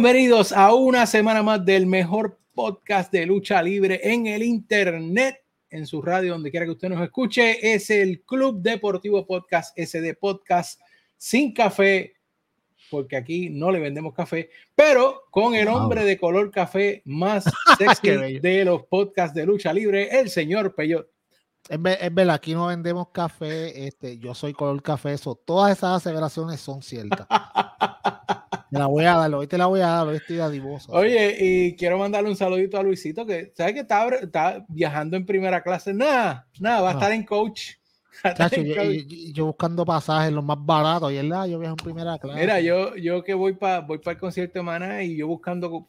Bienvenidos a una semana más del mejor podcast de lucha libre en el internet, en su radio, donde quiera que usted nos escuche. Es el Club Deportivo Podcast, SD Podcast, sin café, porque aquí no le vendemos café, pero con el hombre de color café más sexy de los podcasts de lucha libre, el señor Peyot. Es, verdad, aquí no vendemos café, este, yo soy color café, eso, todas esas aseveraciones son ciertas. Me la voy a dar, hoy te la voy a dar, hoy estoy dadivoso. Oye, y quiero mandarle un saludito a Luisito, que sabe que está, está viajando en primera clase. Nada, nada, va a estar en coach. yo, buscando pasajes los más baratos, y él, ah, yo viajo en primera clase. Mira, yo, yo que voy para voy para el concierto de Maná y yo buscando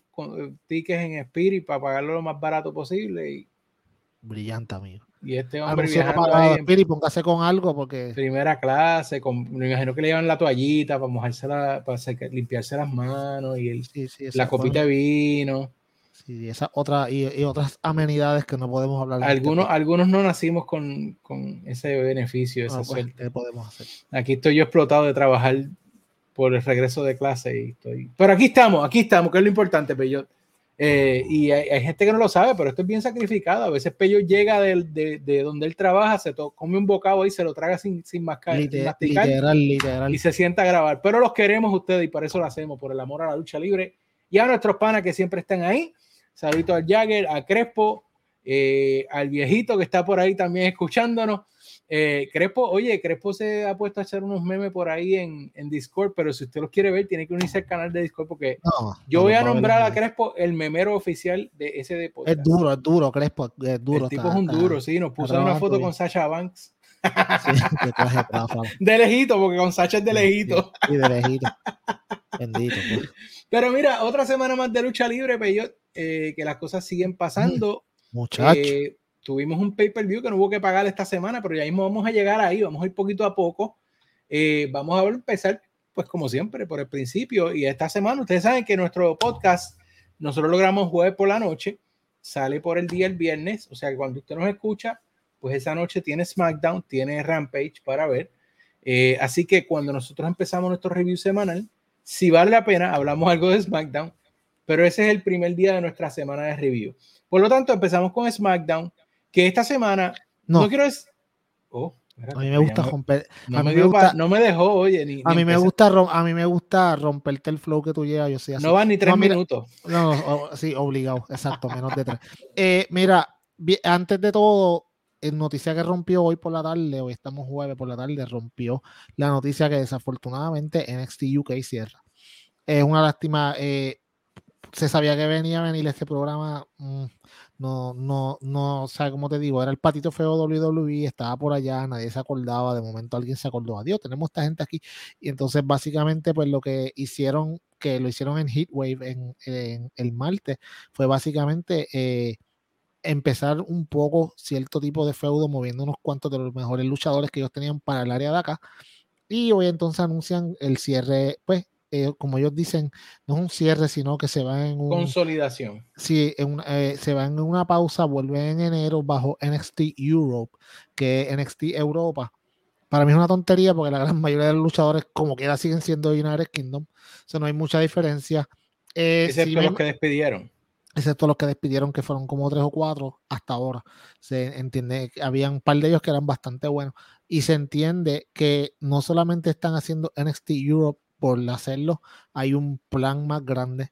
tickets en Spirit para pagarlo lo más barato posible. Y... Brillante, amigo. Y este hombre viajando ahí en, póngase con algo porque primera clase, con, me imagino que le llevan la toallita para mojarse la, para limpiarse las manos y el, la copita de vino. Sí, esa otra y, otras amenidades que no podemos hablar. Algunos, algunos no nacimos con, con ese beneficio, esa pues, suerte. podemos hacer? Aquí estoy yo explotado de trabajar por el regreso de clase y estoy. Pero aquí estamos, aquí estamos, que es lo importante, pero eh, y hay, gente que no lo sabe, pero esto es bien sacrificado. A veces Pello llega de, de, donde él trabaja, se come un bocado y se lo traga sin, sin, mascar, literal, literal. y se sienta a grabar. Pero los queremos ustedes y por eso lo hacemos, por el amor a la lucha libre. Y a nuestros panas que siempre están ahí. Saludito al Jagger, a Crespo, eh, al viejito que está por ahí también escuchándonos. Eh, Crespo, oye, Crespo se ha puesto a hacer unos memes por ahí en, en, Discord, pero si usted los quiere ver, tiene que unirse al canal de Discord porque yo voy a nombrar a Crespo el memero oficial de ese deporte. Es duro, es duro, Crespo, es duro. El tipo es un duro, sí, nos puso una foto con Sasha Banks. de lejito, porque con Sacha es de lejito. Sí, de lejito. Bendito. Pues. Pero mira, otra semana más de lucha libre, pero eh, que las cosas siguen pasando. Muchachos. Eh, tuvimos un pay-per-view que no hubo que pagar esta semana, pero ya mismo vamos a llegar ahí, vamos a ir poquito a poco. Eh, vamos a empezar, pues como siempre, por el principio. Y esta semana, ustedes saben que nuestro podcast, nosotros logramos jueves por la noche, sale por el día el viernes, o sea que cuando usted nos escucha, pues esa noche tiene SmackDown, tiene Rampage para ver. Eh, así que cuando nosotros empezamos nuestro review semanal, si vale la pena, hablamos algo de SmackDown, pero ese es el primer día de nuestra semana de review. Por lo tanto, empezamos con SmackDown que esta semana no, quiero es oh, a mí me gusta romper no, me, gusta, no me dejó oye ni, a mí me gusta a mí me gusta romperte el flow que tú llevas yo sé no van ni tres minutos. no sí obligado exacto menos de tres. Eh, mira antes de todo noticia que rompió hoy por la tarde hoy estamos jueves por la tarde rompió la noticia que desafortunadamente NXT UK cierra. Es una lástima eh, se sabía que venía a venir este programa mm, no, no, no, o sea, como te digo, era el patito feo WWE, estaba por allá, nadie se acordaba, de momento alguien se acordó, adiós, tenemos esta gente aquí, y entonces básicamente pues lo que hicieron, que lo hicieron en Heatwave en, en el martes, fue básicamente eh, empezar un poco cierto tipo de feudo, moviendo unos cuantos de los mejores luchadores que ellos tenían para el área de acá, y hoy entonces anuncian el cierre, pues eh, como ellos dicen, no es un cierre, sino que se va en un... Consolidación. Sí, eh, se va en una pausa, vuelve en enero bajo NXT Europe, que es NXT Europa. Para mí es una tontería porque la gran mayoría de los luchadores como quiera siguen siendo United Kingdom. O sea, no hay mucha diferencia. Eh, excepto los que despidieron. Excepto los que despidieron, que fueron como tres o cuatro hasta ahora. Se entiende, había un par de ellos que eran bastante buenos. Y se entiende que no solamente están haciendo NXT Europe por hacerlo, hay un plan más grande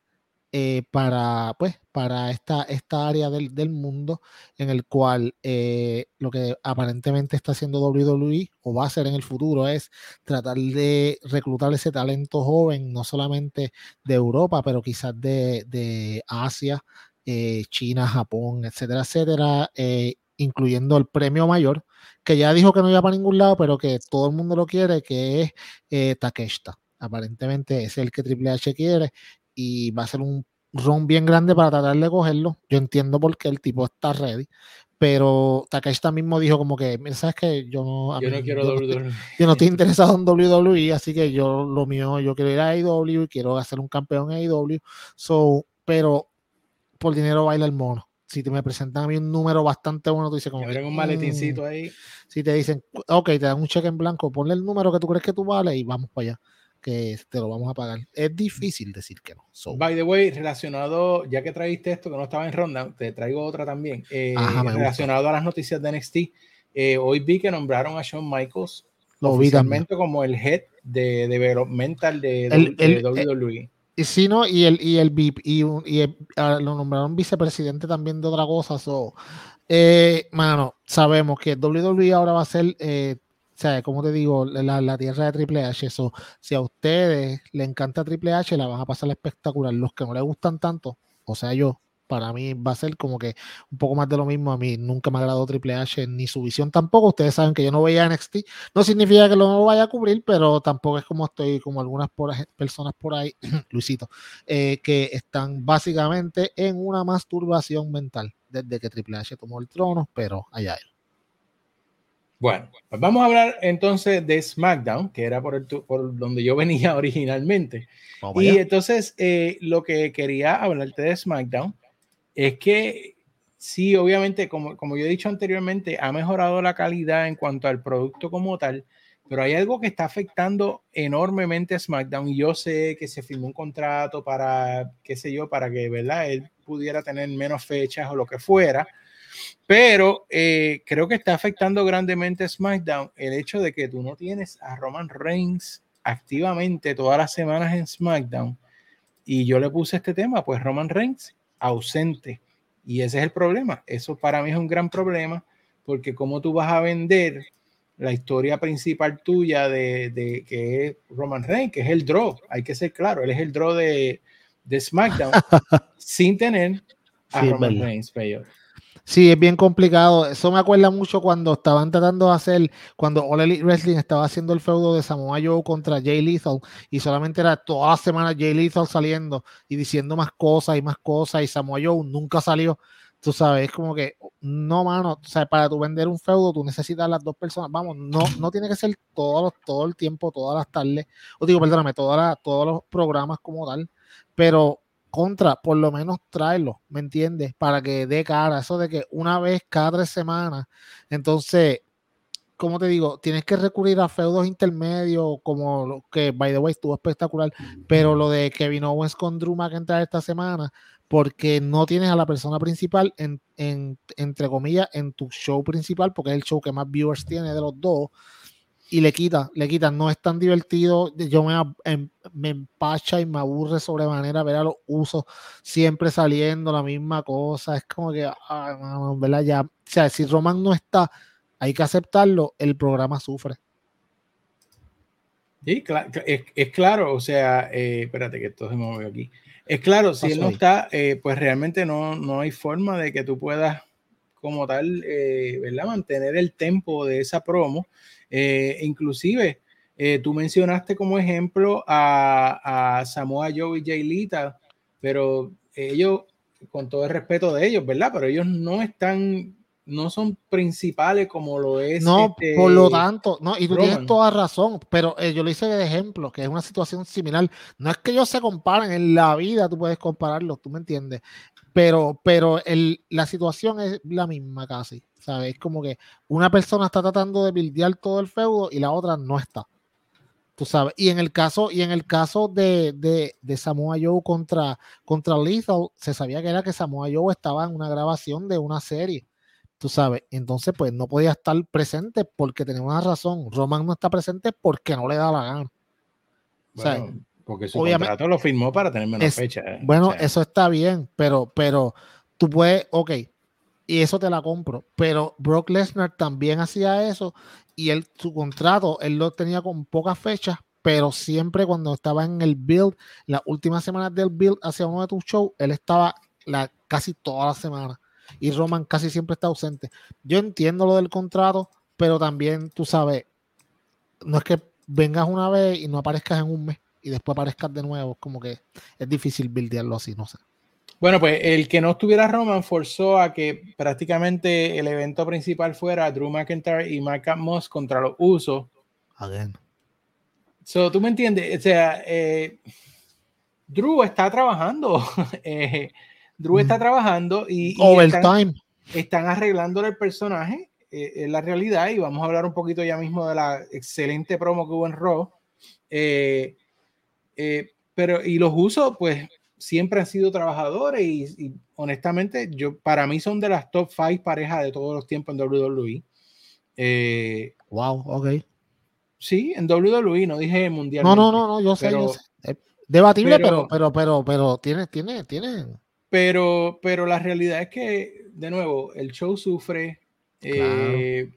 eh, para, pues, para esta, esta área del, del mundo en el cual eh, lo que aparentemente está haciendo WWE o va a hacer en el futuro es tratar de reclutar ese talento joven, no solamente de Europa, pero quizás de, de Asia, eh, China, Japón, etcétera, etcétera, incluyendo el premio mayor, que ya dijo que no iba para ningún lado, pero que todo el mundo lo quiere, que es eh, Takeshita. Aparentemente es el que Triple H quiere y va a ser un ron bien grande para tratar de cogerlo. Yo entiendo por qué el tipo está ready, pero Takeshita mismo dijo como que, sabes que yo no, yo no quiero WWE. Yo no estoy interesado en WWE, así que yo lo mío, yo quiero ir a AEW y quiero hacer un campeón en AEW. So, pero por dinero baila el mono. Si te me presentan a mí un número bastante bueno, tú dices como. un maletincito mm". ahí. Si te dicen, ok, te dan un cheque en blanco, ponle el número que tú crees que tú vales y vamos para allá que te lo vamos a pagar. Es difícil decir que no. By the way, relacionado, ya que trajiste esto que no estaba en ronda, te traigo otra también. Eh, relacionado a las noticias de NXT, eh, hoy vi que nombraron a Shawn Michaels lo oficialmente como el head de developmental de, de WWE. Y sí, no, y el, y el VIP, y, ah, lo nombraron vicepresidente también de otra cosa. So, eh, mano, sabemos que WWE ahora va a ser, eh, o sea, como te digo, la, tierra de Triple H. Eso, si a ustedes le encanta Triple H, la van a pasar espectacular. Los que no le gustan tanto, o sea, yo, para mí va a ser como que un poco más de lo mismo. A mí nunca me ha agradado Triple H ni su visión tampoco. Ustedes saben que yo no veía NXT. No significa que lo vaya a cubrir, pero tampoco es como estoy, como algunas personas por ahí, Luisito, eh, que están básicamente en una masturbación mental desde que Triple H tomó el trono, pero allá él. Bueno, pues vamos a hablar entonces de SmackDown, que era por, el, por donde yo venía originalmente. y entonces eh, lo que quería hablarte de SmackDown es que sí, obviamente, como, como yo he dicho anteriormente, ha mejorado la calidad en cuanto al producto como tal, pero hay algo que está afectando enormemente a SmackDown y yo sé que se firmó un contrato para, qué sé yo, para que, ¿verdad? Él pudiera tener menos fechas o lo que fuera, pero eh, creo que está afectando grandemente a SmackDown el hecho de que tú no tienes a Roman Reigns activamente todas las semanas en SmackDown. Y yo le puse este tema, pues Roman Reigns ausente. Y ese es el problema. Eso para mí es un gran problema, porque cómo tú vas a vender la historia principal tuya de, de que es Roman Reigns, que es el draw, hay que ser claro, él es el draw de, de SmackDown, sin tener a Roman Reigns, peor. Sí, es bien complicado. Eso me acuerda mucho cuando estaban tratando de hacer, cuando All Elite Wrestling estaba haciendo el feudo de Samoa Joe contra Jay Lethal y solamente era toda la semana Jay Lethal saliendo y diciendo más cosas y más cosas y Samoa Joe nunca salió. Tú sabes, es como que, no, mano, o sea, para tu vender un feudo tú necesitas las dos personas. Vamos, no, no tiene que ser todo, todo el tiempo, todas las tardes, o digo, perdóname, todos los programas como tal, pero contra, por lo menos tráelo, ¿me entiendes? Para que dé cara, eso de que una vez cada tres semanas, entonces, como te digo, tienes que recurrir a feudos intermedios, como lo que, by the way, estuvo espectacular, pero lo de Kevin Owens con Drew McIntyre esta semana, porque no tienes a la persona principal, en, entre comillas, en tu show principal, porque es el show que más viewers tiene de los dos, y le quita, le quita, no es tan divertido, yo me, em, me empacha y me aburre sobremanera ver a los usos siempre saliendo la misma cosa, es como que, ¿verdad? Ya, o sea, si Roman no está, hay que aceptarlo, el programa sufre. Sí, es, claro, o sea, eh, espérate que esto se me aquí. Es claro, si él no está, eh, pues realmente no, no hay forma de que tú puedas como tal, eh, ¿verdad? Mantener el tempo de esa promo eh, inclusive, eh, tú mencionaste como ejemplo a, Samoa Joe y Jay Lita, pero ellos, con todo el respeto de ellos, ¿verdad? Pero ellos no están, no son principales como lo es. No, este por lo tanto, no, y tú tienes toda razón, pero eh, yo le hice de ejemplo, que es una situación similar. No es que ellos se comparen en la vida, tú puedes compararlos, tú me entiendes. Pero, pero el, la situación es la misma casi. ¿sabes? Es como que una persona está tratando de bildear todo el feudo y la otra no está. Tú sabes. Y en el caso, y en el caso de, de, de Samoa Joe contra, contra Lethal, se sabía que era que Samoa Joe estaba en una grabación de una serie. Tú sabes. Entonces, pues no podía estar presente porque tenía una razón. Roman no está presente porque no le da la gana. porque su contrato lo firmó para tener menos fecha. ¿eh? Bueno, eso está bien, pero, pero tú puedes, ok, y eso te la compro. Pero Brock Lesnar también hacía eso y él, su contrato, él lo tenía con pocas fechas, pero siempre cuando estaba en el build, las últimas semanas del build hacia uno de tus shows, él estaba la, casi toda la semana. Y Roman casi siempre está ausente. Yo entiendo lo del contrato, pero también tú sabes, no es que vengas una vez y no aparezcas en un mes y después aparezcas de nuevo, como que es difícil buildearlo así, no sé. Bueno, pues el que no estuviera Roman forzó a que prácticamente el evento principal fuera Drew McIntyre y Mark Moss contra los Usos. Again. So, tú me entiendes, o sea, eh, Drew está trabajando. eh, Drew está trabajando y, Overtime. Están, están arreglando el personaje eh, en la realidad y vamos a hablar un poquito ya mismo de la excelente promo que hubo en Raw. Eh, Eh, pero, y los usos, pues, siempre han sido trabajadores y, honestamente, yo, para mí son de las top 5 parejas de todos los tiempos en WWE. Eh, wow, ok. Sí, en WWE, no dije mundial. No, no, no, no, yo sé, yo sé. Debatible, pero, pero, pero, pero, tiene, tiene, tiene. Pero, pero la realidad es que, de nuevo, el show sufre. Eh,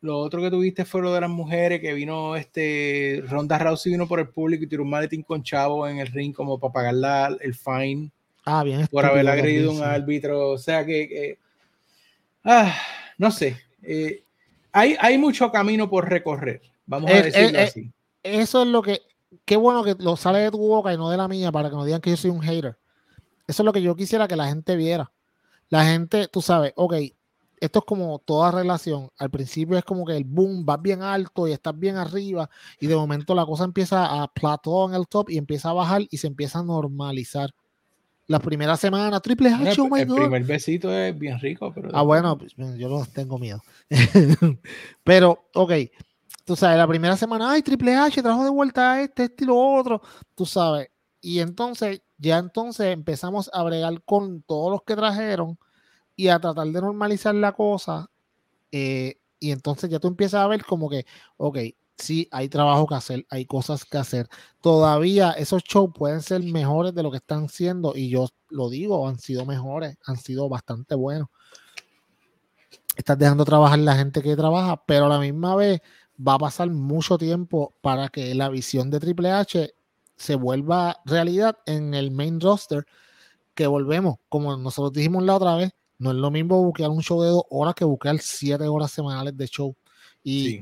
lo otro que tuviste fue lo de las mujeres, que vino este Ronda Rousey vino por el público y tiró un maletín con chavo en el ring como para pagar el fine. Ah, bien. Por haber agredido un árbitro. O sea que, ah, no sé. Eh, hay, hay mucho camino por recorrer. Vamos a decirlo así. Eso es lo que. Qué bueno que lo sale de tu boca y no de la mía para que no digan que yo soy un hater. Eso es lo que yo quisiera que la gente viera. La gente, tú sabes, ok, esto es como toda relación. Al principio es como que el boom va bien alto y estás bien arriba y de momento la cosa empieza a en el top y empieza a bajar y se empieza a normalizar. La primera semana, Triple H, oh El primer besito es bien rico, pero... Ah, bueno, pues, yo no tengo miedo. pero, ok, tú sabes, la primera semana, ay, Triple H trajo de vuelta a este, este y lo otro, tú sabes. Y entonces, ya entonces empezamos a bregar con todos los que trajeron y a tratar de normalizar la cosa. Eh, y entonces ya tú empiezas a ver como que, ok, sí, hay trabajo que hacer, hay cosas que hacer. Todavía esos shows pueden ser mejores de lo que están siendo, y yo lo digo, han sido mejores, han sido bastante buenos. Estás dejando trabajar la gente que trabaja, pero a la misma vez va a pasar mucho tiempo para que la visión de Triple H se vuelva realidad en el main roster. Que volvemos, como nosotros dijimos la otra vez, no es lo mismo buquear un show de dos horas que buquear siete horas semanales de show. Y,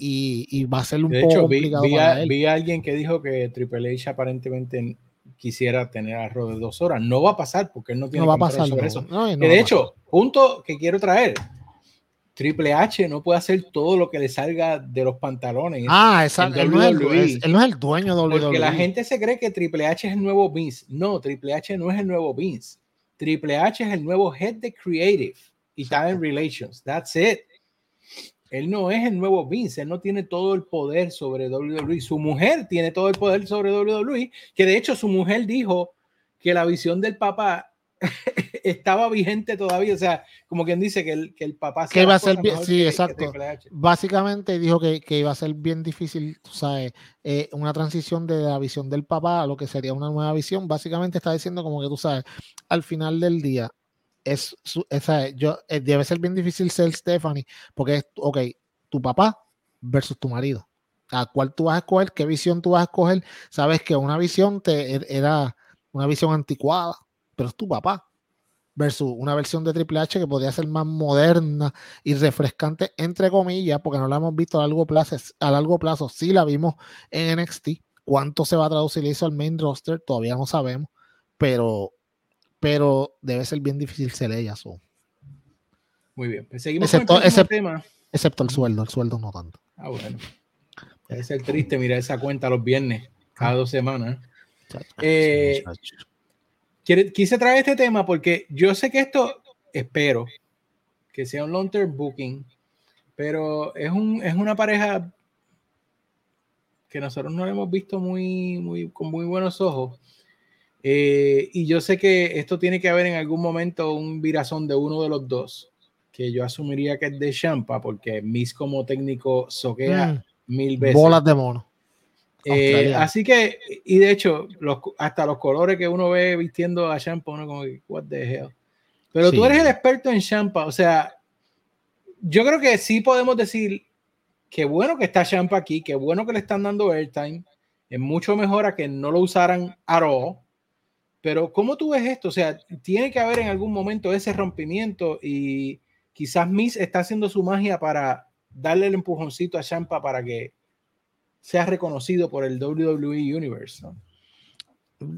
y, va a ser un poco complicado. Vi, a, vi a alguien que dijo que Triple H aparentemente quisiera tener a de dos horas. No va a pasar porque él no tiene no va a pasar, sobre eso. de hecho, punto que quiero traer. Triple H no puede hacer todo lo que le salga de los pantalones. Ah, exacto. Él, no es el, él no es el dueño de WWE. Porque la gente se cree que Triple H es el nuevo Vince. No, Triple H no es el nuevo Vince. Triple H es el nuevo head de Creative y Talent Relations. That's it. Él no es el nuevo Vince, él no tiene todo el poder sobre WWE. Su mujer tiene todo el poder sobre WWE, que de hecho su mujer dijo que la visión del papá estaba vigente todavía, o sea, como quien dice que el, que el papá... Que iba a ser bien, sí, exacto. Básicamente dijo que, que, iba a ser bien difícil, tú sabes, eh, una transición de la visión del papá a lo que sería una nueva visión. Básicamente está diciendo como que tú sabes, al final del día, es, esa, yo, eh, debe ser bien difícil ser Stephanie, porque es, ok, tu papá versus tu marido. ¿A cuál tú vas a escoger? ¿Qué visión tú vas a escoger? Sabes que una visión te, er, era una visión anticuada, pero es tu papá versus una versión de Triple H que podría ser más moderna y refrescante, entre comillas, porque no la hemos visto a largo plazo. A largo plazo sí la vimos en NXT. ¿Cuánto se va a traducir eso al main roster? Todavía no sabemos, pero, pero debe ser bien difícil ser ella. Muy bien, pues seguimos excepto, con el tema. Excepto el sueldo, el sueldo no tanto. Ah, bueno. Debe ser triste mirar esa cuenta los viernes, cada dos semanas. Eh, quise traer este tema porque yo sé que esto, espero, que sea un long term booking, pero es, un, es una pareja que nosotros no hemos visto muy, muy, con muy buenos ojos. Eh, y yo sé que esto tiene que haber en algún momento un virazón de uno de los dos, que yo asumiría que es de Champa, porque Miss como técnico soquea mm. mil veces. Bolas de mono. Eh, así que, y de hecho, los, hasta los colores que uno ve vistiendo a Champa, uno como, what the hell. Pero tú eres el experto en Champa, o sea, yo creo que sí podemos decir que bueno que está Champa aquí, que bueno que le están dando airtime, es mucho mejor a que no lo usaran a all. Pero ¿cómo tú ves esto? O sea, tiene que haber en algún momento ese rompimiento y quizás Miss está haciendo su magia para darle el empujoncito a Champa para que sea reconocido por el WWE Universe.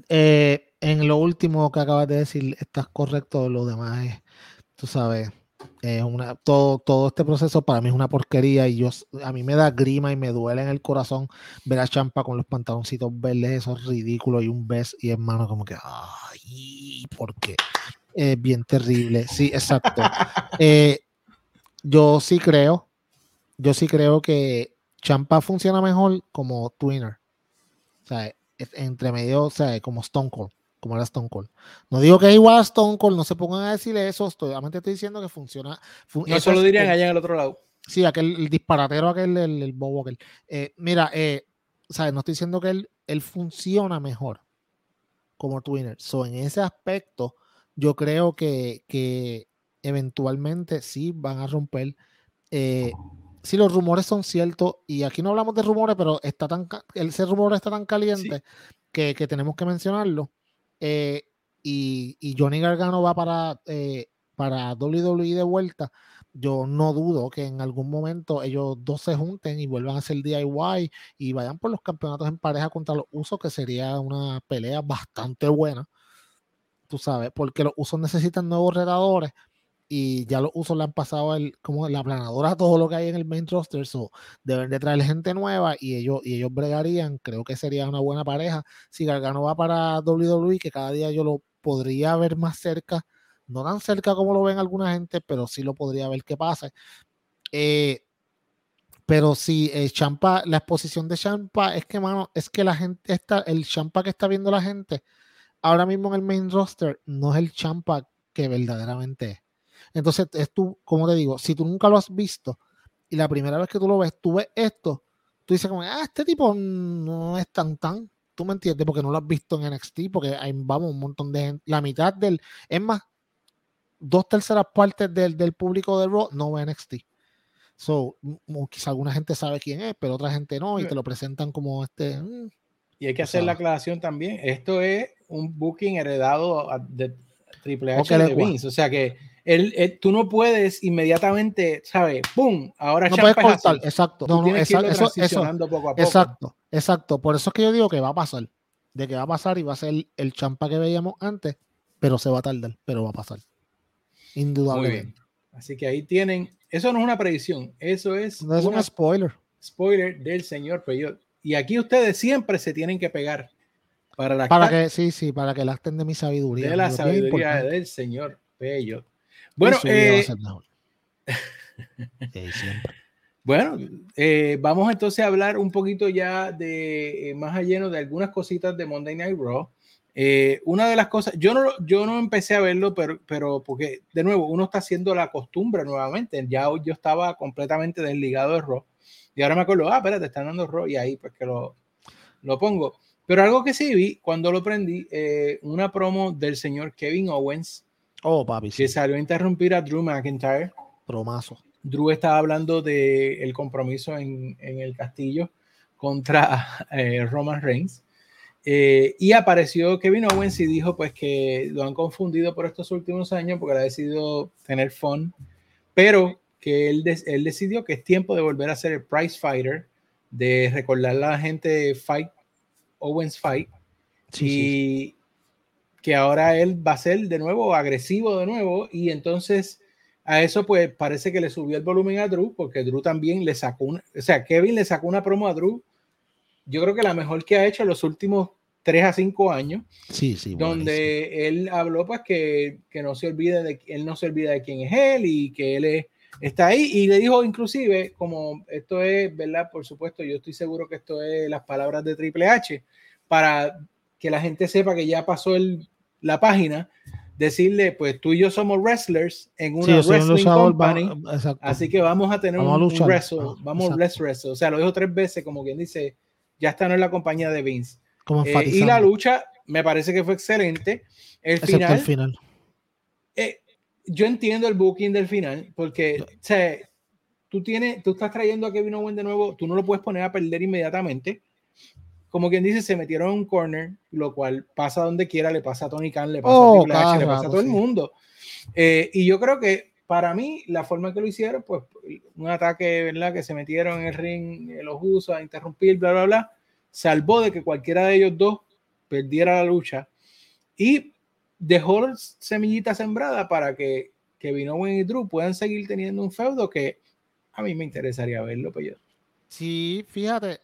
Eh, en lo último que acabas de decir, estás correcto, lo demás es, tú sabes, una, todo, todo este proceso para mí es una porquería y yo, a mí me da grima y me duele en el corazón ver a Champa con los pantaloncitos verdes, esos ridículos y un beso y hermano como que, ay, ¿por qué? Es bien terrible, sí, exacto. Eh, yo sí creo, yo sí creo que Champa funciona mejor como twinner. O sea, entre medio, o sea, como Stone Cold, como era Stone Cold. No digo que es igual a Stone Cold, no se pongan a decirle eso, estoy, solamente estoy diciendo que funciona. eso lo dirían allá en el otro lado. Sí, aquel el disparatero, aquel, el, el bobo aquel. Eh, mira, eh, ¿sabes? No estoy diciendo que él, él funciona mejor como Twinner. So, en ese aspecto, yo creo que, que eventualmente sí van a romper. Eh, si los rumores son ciertos, y aquí no hablamos de rumores, pero está tan, ese rumor está tan caliente que, que, tenemos que mencionarlo. Eh, y, y, Johnny Gargano va para, eh, para WWE de vuelta yo no dudo que en algún momento ellos dos se junten y vuelvan a hacer DIY y vayan por los campeonatos en pareja contra los usos, que sería una pelea bastante buena. Tú sabes, porque los usos necesitan nuevos retadores y ya los usos le han pasado el, como la planadora todo lo que hay en el main roster. So, deben de traer gente nueva y ellos, y ellos bregarían. Creo que sería una buena pareja. Si Gargano va para WWE, que cada día yo lo podría ver más cerca no tan cerca como lo ven alguna gente, pero sí lo podría ver que pase. Eh, pero eh, Champa, la exposición de Champa es que, mano, es que la gente está, el Champa que está viendo la gente ahora mismo en el main roster no es el Champa que verdaderamente es. Entonces, es tú, como te digo, si tú nunca lo has visto y la primera vez que tú lo ves, tú ves esto, tú dices como, ah, este tipo no es tan tan, tú me entiendes, porque no lo has visto en NXT, porque hay, vamos, un montón de gente, la mitad del, es más, dos terceras partes del, del público de Raw no ve NXT. So, quizá alguna gente sabe quién es, pero otra gente no, y te lo presentan como este. Mm, y hay que hacer la aclaración también. Esto es un booking heredado de Triple H de Vince. O sea que él, tú no puedes inmediatamente, ¿sabes? ¡Pum! Ahora no puedes cortar, exacto. No, no, exacto, eso, poco a poco. Exacto, exacto. Por eso es que yo digo que va a pasar. De que va a pasar y va a ser el champa que veíamos antes, pero se va a tardar, pero va a pasar. Indudablemente. Así que ahí tienen, eso no es una predicción, eso es, no es un spoiler. Spoiler del señor Peyot. Y aquí ustedes siempre se tienen que pegar para la para que sí, sí, para que lacten de mi sabiduría. De la sabiduría del señor Peyot. Bueno, eh, bueno, eh, vamos entonces a hablar un poquito ya de eh, más allá de algunas cositas de Monday Night Raw. Eh, una de las cosas, yo no, yo no empecé a verlo, pero, pero porque de nuevo uno está haciendo la costumbre nuevamente. Ya yo estaba completamente desligado de Raw y ahora me acuerdo, ah, espérate, están dando Raw y ahí pues que lo, lo pongo. Pero algo que sí vi cuando lo prendí, eh, una promo del señor Kevin Owens. Oh, papi. Que salió a interrumpir a Drew McIntyre. Promazo. Drew estaba hablando del el compromiso en, en, el castillo contra eh, Roman Reigns. Eh, y apareció Kevin Owens y dijo pues que lo han confundido por estos últimos años porque ha decidido tener fun, pero que él, él decidió que es tiempo de volver a ser el prize fighter, de recordarle a la gente Fight, Owens Fight, y que ahora él va a ser de nuevo agresivo de nuevo y entonces a eso pues parece que le subió el volumen a Drew porque Drew también le sacó una, o sea, Kevin le sacó una promo a Drew yo creo que la mejor que ha hecho en los últimos 3 a 5 años. Sí, sí. Donde él habló pues que, que, no se olvide de él no se olvida de quién es él y que él está ahí y le dijo inclusive como esto es, ¿verdad? Por supuesto, yo estoy seguro que esto es las palabras de Triple H para que la gente sepa que ya pasó el, la página decirle, pues tú y yo somos wrestlers en una wrestling company, así que vamos a tener un, wrestle, vamos a wrestle, o sea, lo dijo tres veces como quien dice, ya está no en la compañía de Vince. Eh, y la lucha me parece que fue excelente. El final. El final. Eh, yo entiendo el booking del final, porque tú, tienes, tú estás trayendo a Kevin Owens de nuevo, tú no lo puedes poner a perder inmediatamente. Como quien dice, se metieron en un corner, lo cual pasa donde quiera, le pasa a Tony Khan, le pasa a oh, Triple H, le pasa a todo el mundo. Eh, y yo creo que para mí, la forma que lo hicieron, pues un ataque, ¿verdad? Que se metieron en el ring, los usos a interrumpir, bla, bla, bla salvó de que cualquiera de ellos dos perdiera la lucha y dejó semillita sembrada para que Kevin Owens y Drew puedan seguir teniendo un feudo que a mí me interesaría verlo, pues Sí, fíjate,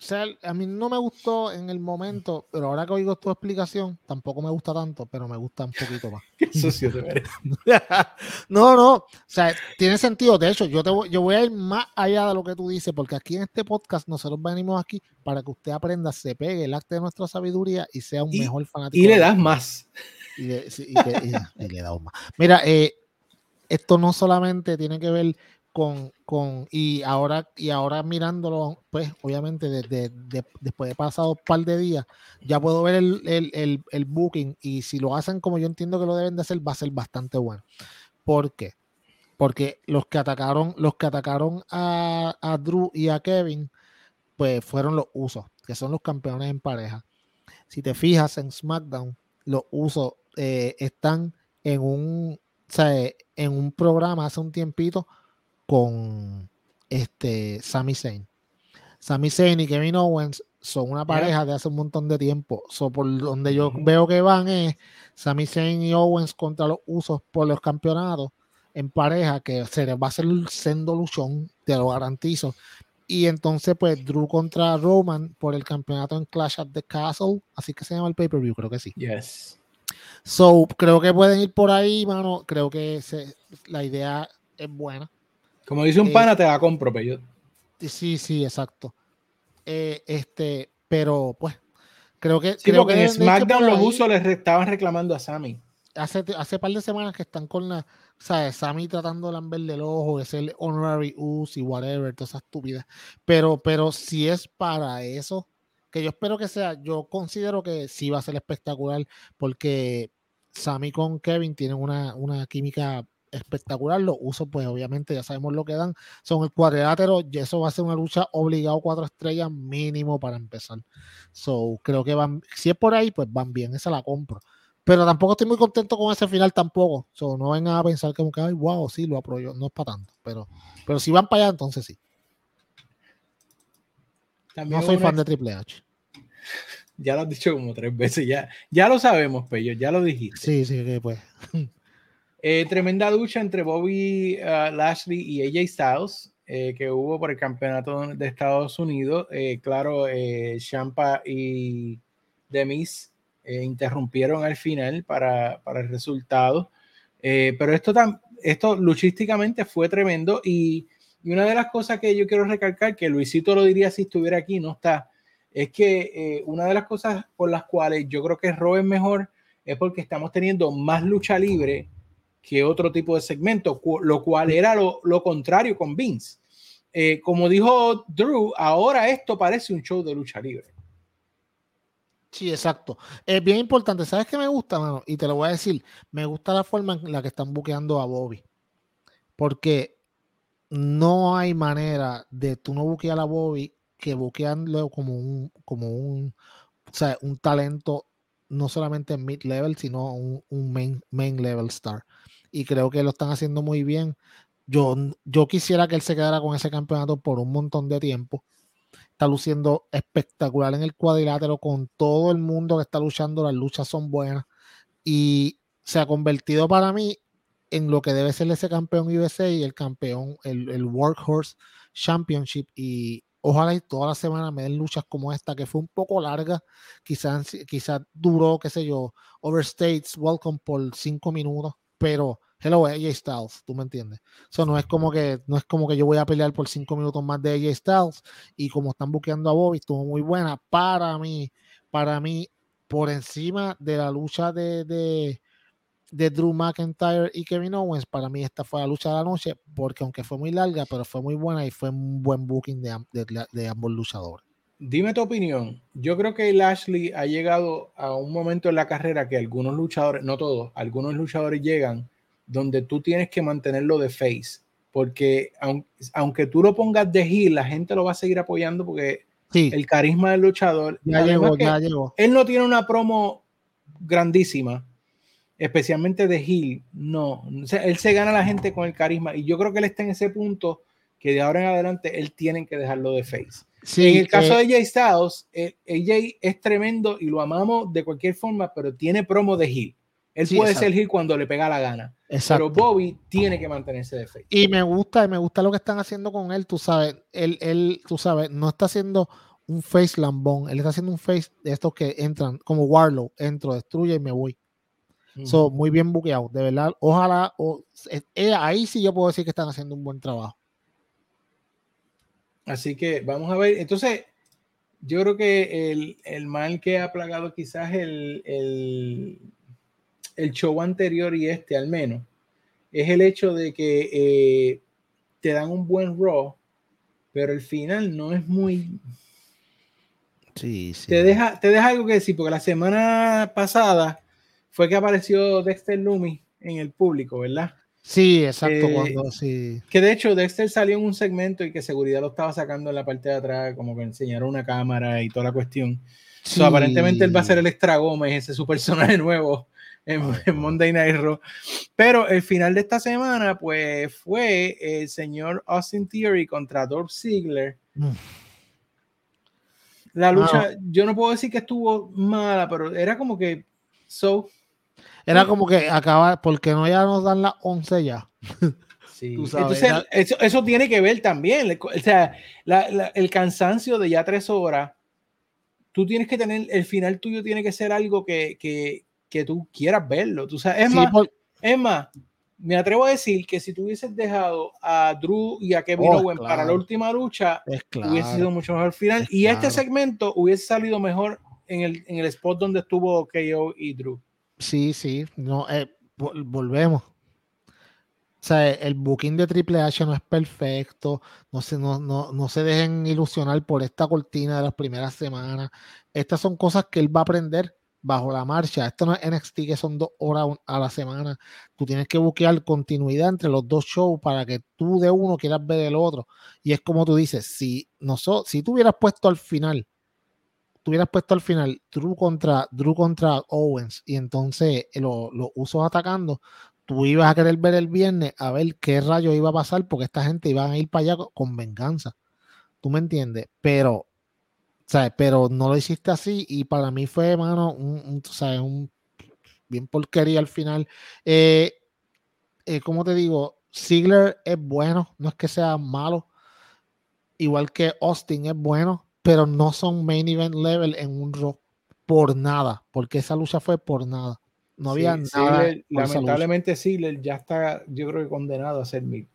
o sea, a mí no me gustó en el momento, pero ahora que oigo tu explicación, tampoco me gusta tanto, pero me gusta un poquito más. Qué sucio te parece. no, no, o sea, tiene sentido. De hecho, yo, te voy, yo voy a ir más allá de lo que tú dices, porque aquí en este podcast nosotros venimos aquí para que usted aprenda, se pegue el acto de nuestra sabiduría y sea un mejor fanático. Y le das más. Y le, y, más. Mira, eh, esto no solamente tiene que ver con, con y ahora y ahora mirándolo, pues obviamente desde después de pasado un par de días, ya puedo ver el, el, booking y si lo hacen como yo entiendo que lo deben de hacer, va a ser bastante bueno. ¿Por qué? Porque los que atacaron, los que atacaron a, a Drew y a Kevin, pues fueron los usos, que son los campeones en pareja. Si te fijas en SmackDown, los usos eh, están en un, en un programa hace un tiempito con este Sami Zayn. Sami Zayn y Kevin Owens son una pareja de hace un montón de tiempo. So, por donde yo veo que van es Sami Zayn y Owens contra los usos por los campeonatos en pareja, que se les va a hacer sendo luchón, te lo garantizo. Y entonces, pues, Drew contra Roman por el campeonato en Clash at the Castle, así que se llama el pay-per-view, creo que sí. Yes. So, creo que pueden ir por ahí, mano. Creo que la idea es buena. Como dice un eh, pana, te la compro, pero Sí, sí, exacto. Eh, este, pero pues, creo que. creo que en SmackDown los usos les estaban reclamando a Sammy. Hace, hace par de semanas que están con la. ¿Sabes? Sammy tratando de lamberle el ojo, de ser honorary us y whatever, todas esas estúpidas. Pero, pero si es para eso, que yo espero que sea, yo considero que sí va a ser espectacular, porque Sammy con Kevin tienen una, una química espectacular. Los usos, pues obviamente ya sabemos lo que dan. Son el cuadrilátero y eso va a ser una lucha obligado cuatro estrellas mínimo para empezar. So, creo que van, si es por ahí, pues van bien, esa la compro. Pero tampoco estoy muy contento con ese final tampoco. So, no vengan a pensar como que, ay, wow, sí, lo apoyo. No es para tanto. Pero, pero si van para allá, entonces sí. no soy fan de Triple H. Ya lo has dicho como tres veces, ya, ya lo sabemos, Pello, ya lo dijiste. Sí, sí, que pues. Eh, tremenda ducha entre Bobby uh, Lashley y AJ Styles eh, que hubo por el campeonato de Estados Unidos. Eh, claro, Champa y Demis interrumpieron al final para, para el resultado. pero esto, tan, esto luchísticamente fue tremendo y, y, una de las cosas que yo quiero recalcar, que Luisito lo diría si estuviera aquí, no está, es que una de las cosas por las cuales yo creo que Raw es mejor es porque estamos teniendo más lucha libre que otro tipo de segmento, lo cual era lo, contrario con Vince. Eh, como dijo Drew, ahora esto parece un show de lucha libre. Sí, exacto. Es bien importante. ¿Sabes qué me gusta, mano? Y te lo voy a decir. Me gusta la forma en la que están buqueando a Bobby. Porque no hay manera de tú no buquear a Bobby que buquearlo como un, como un, o sea, un talento no solamente mid-level, sino un, un main, main level star y creo que lo están haciendo muy bien. Yo, yo quisiera que él se quedara con ese campeonato por un montón de tiempo. Está luciendo espectacular en el cuadrilátero con todo el mundo que está luchando. Las luchas son buenas y se ha convertido para mí en lo que debe ser ese campeón USA y el campeón, el, el Workhorse Championship. Y ojalá y toda la semana me den luchas como esta, que fue un poco larga. Quizás quizás duró, qué sé yo, Overstates Welcome por cinco minutos pero hello AJ Styles, tú me entiendes. Eso no es como que no es como que yo voy a pelear por cinco minutos más de AJ Styles y como están buqueando a Bobby, estuvo muy buena para mí, para mí por encima de la lucha de, de, de Drew McIntyre y Kevin Owens, para mí esta fue la lucha de la noche, porque aunque fue muy larga, pero fue muy buena y fue un buen booking de, de, de ambos luchadores. Dime tu opinión. Yo creo que Lashley ha llegado a un momento en la carrera que algunos luchadores, no todos, algunos luchadores llegan donde tú tienes que mantenerlo de face. Porque aunque, tú lo pongas de heel, la gente lo va a seguir apoyando porque el carisma del luchador. Ya llegó, ya llegó. Él no tiene una promo grandísima, especialmente de heel. No, él se gana a la gente con el carisma. Y yo creo que él está en ese punto que de ahora en adelante él tiene que dejarlo de face en el caso de AJ Styles, eh, AJ es tremendo y lo amamos de cualquier forma, pero tiene promo de heel. Él puede ser heel cuando le pega la gana. Pero Bobby tiene que mantenerse de face. Y me gusta, me gusta lo que están haciendo con él, tú sabes. Él, él, tú sabes, no está haciendo un face lambón. Él está haciendo un face de estos que entran, como Warlow, entro, destruye y me voy. So, muy bien buqueado, de verdad. Ojalá, o, eh, ahí sí yo puedo decir que están haciendo un buen trabajo. Así que vamos a ver. Entonces, yo creo que el, el mal que ha plagado quizás el, el, el, show anterior y este al menos, es el hecho de que eh, te dan un buen Raw, pero el final no es muy... Sí, sí. Te deja, te deja algo que decir, porque la semana pasada fue que apareció Dexter Lumi en el público, ¿verdad? Sí, exacto. Eh, cuando, sí. Que de hecho Dexter salió en un segmento y que seguridad lo estaba sacando en la parte de atrás, como que enseñaron una cámara y toda la cuestión. aparentemente él va a ser el Extra Gómez, ese es su personaje nuevo en, Monday Night Raw. Pero el final de esta semana, pues fue el señor Austin Theory contra Dolph Ziggler. Mm. La lucha, yo no puedo decir que estuvo mala, pero era como que so era como que acaba, porque no ya nos dan las 11 ya. Sí. Entonces, eso, eso, tiene que ver también. O sea, el cansancio de ya tres horas, tú tienes que tener, el final tuyo tiene que ser algo que, que, que tú quieras verlo. Tú sabes, es, más, es más, me atrevo a decir que si tú hubieses dejado a Drew y a Kevin oh, Owen para la última lucha, hubiese sido mucho mejor final. y este segmento hubiese salido mejor en el, en el spot donde estuvo KO y Drew. Sí, sí, no, eh, volvemos. O sea, el booking de Triple H no es perfecto, no se, no, no, no se dejen ilusionar por esta cortina de las primeras semanas. Estas son cosas que él va a aprender bajo la marcha. Esto no es NXT que son dos horas a la semana. Tú tienes que buscar continuidad entre los dos shows para que tú de uno quieras ver el otro. Y es como tú dices, si, no si tú hubieras puesto al final hubieras puesto al final Drew contra, Drew contra Owens y entonces los usos atacando, tú ibas a querer ver el viernes a ver qué rayo iba a pasar porque esta gente iba a ir para allá con venganza. ¿Tú me entiendes? Pero, ¿sabes? Pero no lo hiciste así y para mí fue, mano, un, ¿sabes? un bien porquería al final. Eh, eh, como te digo, Ziggler es bueno, no es que sea malo. Igual que Austin es bueno, pero no son main event level en un Raw por nada, porque esa lucha fue por nada. No había nada. lamentablemente Ziggler ya está, yo creo que condenado a ser mil.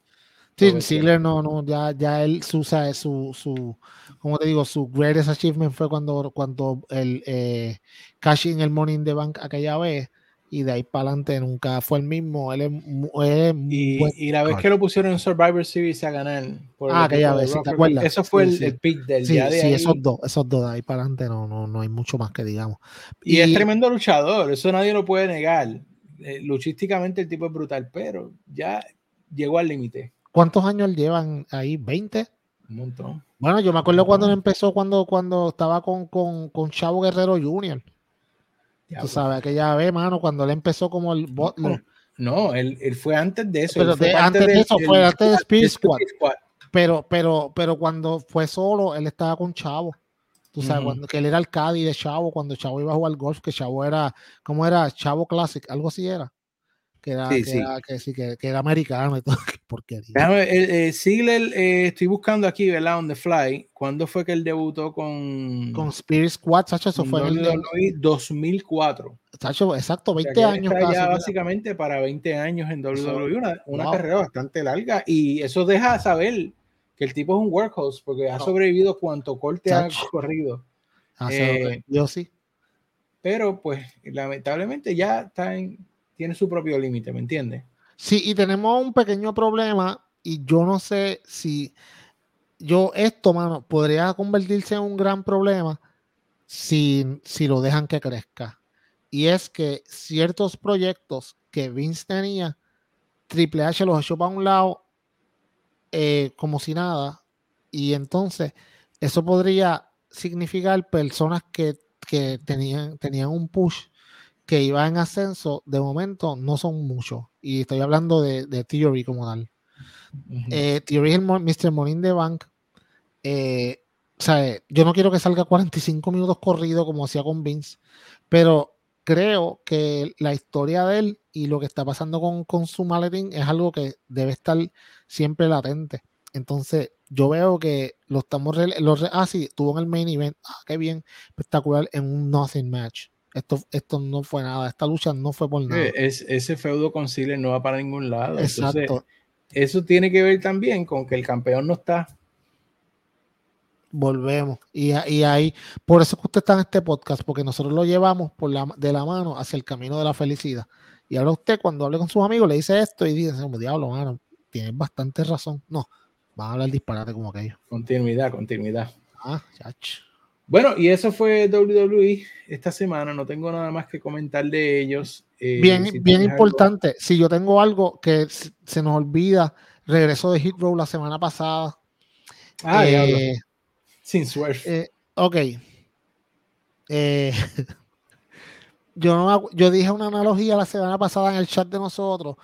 Sí, Ziggler no, no, ya, ya él su, su, su, como te digo, su greatest achievement fue cuando, cuando el eh, cashing el money in the bank aquella vez y de ahí para adelante nunca fue el mismo. Él es, y, la vez que lo pusieron en Survivor Series a ganar. ah, aquella vez, ¿te acuerdas? Eso fue el, pick del día de Sí, esos dos, esos dos de ahí para adelante no, no, no hay mucho más que digamos. Y, es tremendo luchador, eso nadie lo puede negar. Eh, luchísticamente el tipo es brutal, pero ya llegó al límite. ¿Cuántos años llevan ahí? ¿20? Un montón. Bueno, yo me acuerdo cuando empezó, cuando, cuando estaba con, con, con Chavo Guerrero Jr Tú sabes, aquella vez, mano, cuando él empezó como el Butler. No, él, él fue antes de eso. Pero antes de eso, fue antes de Speed Squad. Pero, pero, pero cuando fue solo, él estaba con Chavo. Tú sabes, cuando, que él era el Caddy de Chavo, cuando Chavo iba a jugar golf, que Chavo era, ¿cómo era? Chavo Classic, algo así era que era, que, Era, que, sí, que, que, era americano y todo, qué porquería. Déjame, eh, eh, estoy buscando aquí, ¿verdad? On the fly, ¿cuándo fue que él debutó con... Con Spirit Squad, Sacho, eso fue en el 2004. Sacho, exacto, 20 años. Está ya básicamente para 20 años en WWE, una, una carrera bastante larga, y eso deja saber que el tipo es un workhorse, porque ha sobrevivido cuanto corte ha corrido. Ah, eh, yo sí. Pero pues lamentablemente ya está en, tiene su propio límite, ¿me entiendes? Sí, y tenemos un pequeño problema y yo no sé si yo esto, mano, podría convertirse en un gran problema si, si lo dejan que crezca. Y es que ciertos proyectos que Vince tenía, Triple H los echó para un lado eh, como si nada. Y entonces eso podría significar personas que, que tenían, tenían un push que iba en ascenso, de momento no son muchos. Y estoy hablando de, de Theory como tal. Eh, Theory es el Mr. Monin de Bank. Eh, sea, yo no quiero que salga 45 minutos corrido como hacía con Vince, pero creo que la historia de él y lo que está pasando con, con su maletín es algo que debe estar siempre latente. Entonces, yo veo que lo estamos. Los, ah, sí, tuvo en el main event. Ah, qué bien, espectacular en un nothing match. Esto, esto no fue nada, esta lucha no fue por nada. Es, ese feudo con Ziggler no va para ningún lado. Exacto. eso tiene que ver también con que el campeón no está. Volvemos. Y, y ahí, por eso que usted está en este podcast, porque nosotros lo llevamos por la, de la mano hacia el camino de la felicidad. Y ahora usted, cuando hable con sus amigos, le dice esto y dice, diablo, mano, tienes bastante razón. No, van a hablar disparate como aquello. Continuidad, continuidad. Ah, chacho. Bueno, y eso fue WWE esta semana. No tengo nada más que comentar de ellos. Eh, bien, bien importante. Si yo tengo algo que se nos olvida, regreso de Hit Row la semana pasada. Ah, eh, Sin swerve. Eh, ok. yo, no, yo dije una analogía la semana pasada en el chat de nosotros.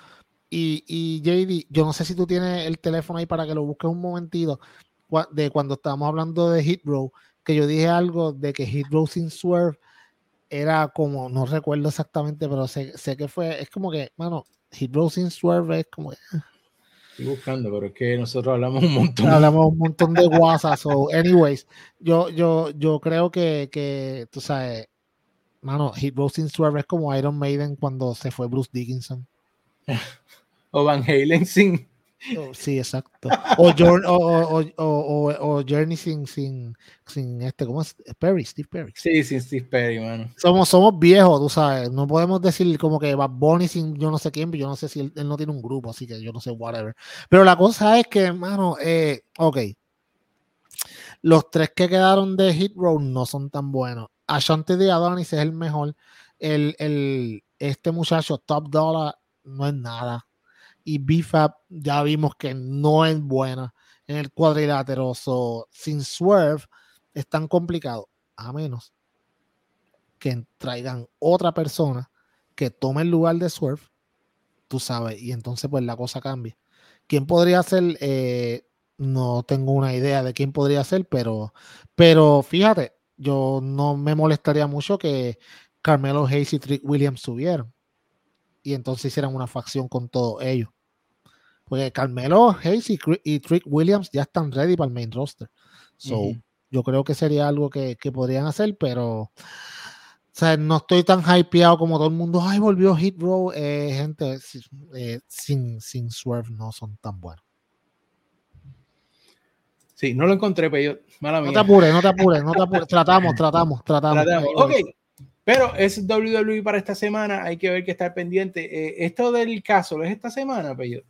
Y, y JD, yo no sé si tú tienes el teléfono ahí para que lo busques un momentito de cuando estábamos hablando de Hit Row que yo dije algo de que Hit Row sin Swerve era como, no recuerdo exactamente, pero sé, sé que fue, es como que, mano, Hit Row sin Swerve es como Estoy buscando, pero es que nosotros hablamos un montón. Hablamos un montón de WhatsApp. so, anyways, yo, yo, yo creo que, que, tú sabes, mano, Hit Row sin Swerve es como Iron Maiden cuando se fue Bruce Dickinson. o Van Halen sin, Oh, sí, exacto. O, o, Journey sin, sin, sin este, ¿cómo es? Perry, Steve Perry. Sí, sin Steve Perry, mano. Somos, somos viejos, tú sabes. No podemos decir como que va Bonnie sin yo no sé quién, yo no sé si él, no tiene un grupo, así que yo no sé, whatever. Pero la cosa es que, hermano, eh, ok. Los tres que quedaron de Hit Row no son tan buenos. Ashanti de Adonis es el mejor. El, el, este muchacho, Top Dollar, no es nada y BFAP ya vimos que no es buena en el cuadrilátero. sin Swerve es tan complicado, a menos que traigan otra persona que tome el lugar de Swerve, tú sabes, y entonces pues la cosa cambia. ¿Quién podría ser? Eh, no tengo una idea de quién podría ser, pero, pero fíjate, yo no me molestaría mucho que Carmelo Hayes y Trick Williams subieran y entonces hicieran una facción con todos ellos. Porque Carmelo Hayes y, Trick Williams ya están ready para el main roster. So, yo creo que sería algo que, podrían hacer, pero o sea, no estoy tan hypeado como todo el mundo. Ay, volvió Hit Row. Eh, gente, eh, sin, sin Swerve no son tan buenos. Sí, no lo encontré, pero yo, mala mía. No te apures, no te apures, no te apures. tratamos, tratamos, tratamos. Ok, pero es WWE para esta semana, hay que ver que estar pendiente. Eh, esto del caso, ¿es esta semana, Peyo?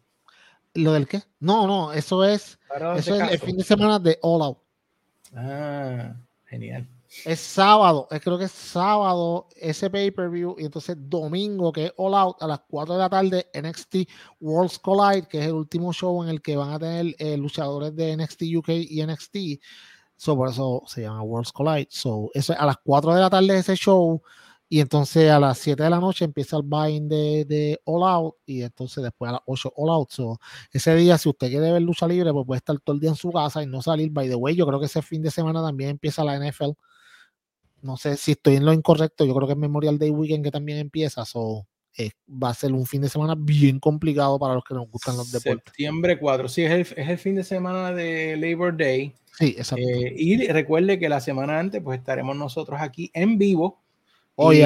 ¿Lo del qué? No, no, eso es, eso es el fin de semana de All Out. Ah, genial. Es sábado, creo que es sábado ese pay-per-view y entonces domingo que es All Out a las 4 de la tarde NXT Worlds Collide, que es el último show en el que van a tener eh, luchadores de NXT UK y NXT. So, por eso se llama Worlds Collide. So, eso, a las 4 de la tarde ese show y entonces a las 7 de la noche empieza el buying de, de, All Out y entonces después a las 8 All Out. So, ese día, si usted quiere ver lucha libre, pues puede estar todo el día en su casa y no salir. By the way, yo creo que ese fin de semana también empieza la NFL. No sé si estoy en lo incorrecto, yo creo que es Memorial Day Weekend que también empieza. So, eh, va a ser un fin de semana bien complicado para los que nos gustan los deportes. Septiembre 4, sí, es el, es el fin de semana de Labor Day. Sí, exacto. Eh, y recuerde que la semana antes, pues estaremos nosotros aquí en vivo Oh, y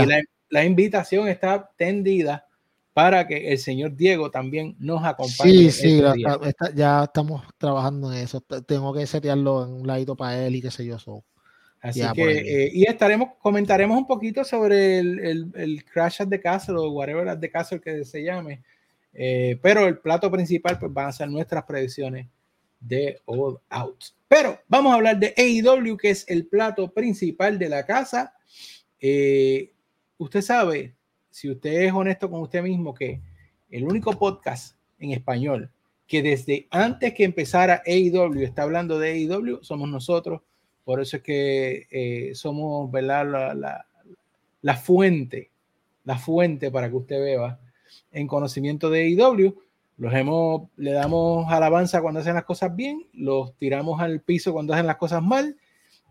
la, invitación está tendida para que el señor Diego también nos acompañe. Sí, sí, ya estamos trabajando en eso. Tengo que setearlo en un ladito para él y qué sé yo. Así que, eh, y estaremos, comentaremos un poquito sobre el, el, Crash at the Castle o whatever at the Castle que se llame. Eh, pero el plato principal pues van a ser nuestras predicciones de All Out. Pero vamos a hablar de AEW, que es el plato principal de la casa. Eh, usted sabe, si usted es honesto con usted mismo, que el único podcast en español que desde antes que empezara AEW está hablando de AEW somos nosotros. Por eso es que eh, somos ¿verdad? La, fuente, la fuente para que usted vea en conocimiento de AEW. Los hemos, le damos alabanza cuando hacen las cosas bien, los tiramos al piso cuando hacen las cosas mal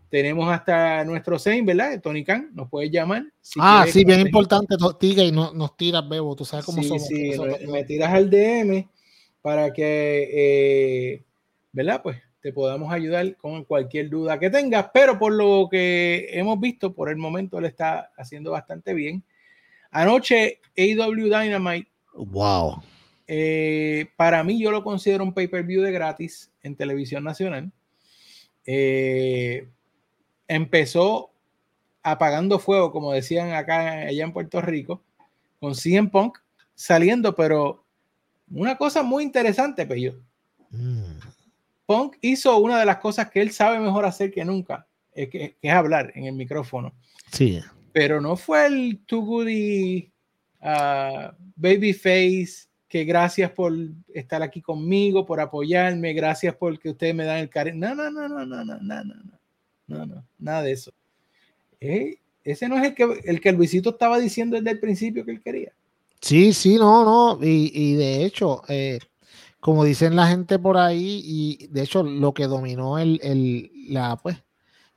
tenemos hasta nuestro Sein, ¿verdad? Tony Khan, nos puede llamar. ah, sí, bien importante, tiga y no, nos tiras, Bebo, tú sabes cómo somos. Sí, me, tiras al DM para que, eh, ¿verdad? Pues te podamos ayudar con cualquier duda que tengas, pero por lo que hemos visto, por el momento le está haciendo bastante bien. Anoche, AW Dynamite. Wow. Eh, para mí, yo lo considero un pay-per-view de gratis en televisión nacional. Eh, empezó apagando fuego, como decían acá allá en Puerto Rico, con CM Punk saliendo, pero una cosa muy interesante, Peyo. Mm. Punk hizo una de las cosas que él sabe mejor hacer que nunca, que, es hablar en el micrófono. Sí. Pero no fue el too goody uh, babyface gracias por estar aquí conmigo, por apoyarme, gracias por que ustedes me dan el cariño. No, no, no, no, no, no, no, no, no, no, nada de eso. Eh, ese no es el que, el que Luisito estaba diciendo desde el principio que él quería. Sí, sí, no, no, y, y de hecho, eh, como dicen la gente por ahí, y de hecho lo que dominó el, el la, pues,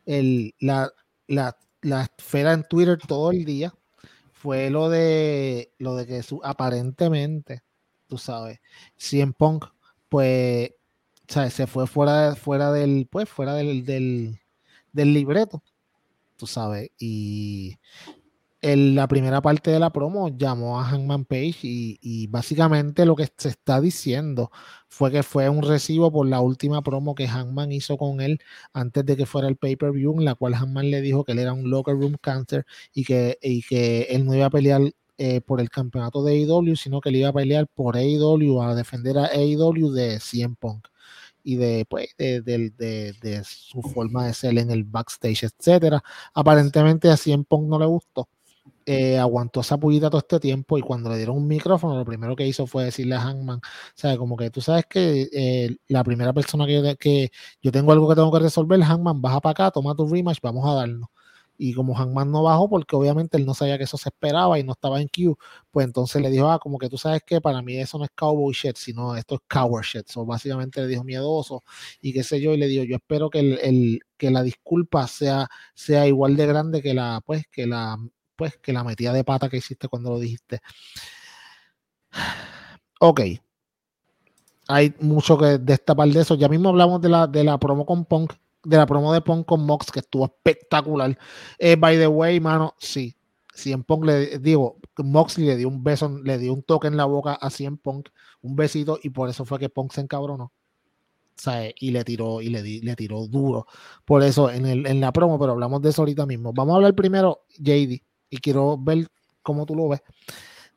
el, la, la, la esfera en Twitter todo el día fue lo de lo de que su, aparentemente, tú sabes, Cien Punk, pues, ¿sabes? se fue fuera, fuera del, pues, fuera del, del, del libreto, tú sabes, y en la primera parte de la promo llamó a Hangman Page y, básicamente lo que se está diciendo fue que fue un recibo por la última promo que Hangman hizo con él antes de que fuera el pay-per-view, en la cual Hangman le dijo que él era un locker room cancer y que, y que él no iba a pelear eh, por el campeonato de AEW, sino que él iba a pelear por AEW, a defender a AEW de CM Punk y de, pues, de, de, su forma de ser en el backstage, etcétera. Aparentemente a CM Punk no le gustó eh, aguantó esa pullita todo este tiempo y cuando le dieron un micrófono, lo primero que hizo fue decirle a Hangman, sea, como que tú sabes que eh, la primera persona que yo, que yo tengo algo que tengo que resolver, Hangman, baja para acá, toma tu rematch, vamos a darnos. Y como Hangman no bajó, porque obviamente él no sabía que eso se esperaba y no estaba en queue, pues entonces le dijo, ah, como que tú sabes que para mí eso no es cowboy shit, sino esto es coward shit. So, básicamente le dijo miedoso y qué sé yo, y le dijo, yo espero que, el, que la disculpa sea, sea igual de grande que la, pues, que la pues, que la metida de pata que hiciste cuando lo dijiste. Ok. Hay mucho que destapar de eso. Ya mismo hablamos de la, de la promo con Punk, de la promo de Punk con Mox, que estuvo espectacular. Eh, by the way, mano, sí. en Punk le digo, Moxley le dio un beso, le dio un toque en la boca a Cien Punk, un besito, y por eso fue que Punk se encabronó. y le tiró, y le, le tiró duro. Por eso en, el, en la promo, pero hablamos de eso ahorita mismo. Vamos a hablar primero, JD y quiero ver cómo tú lo ves,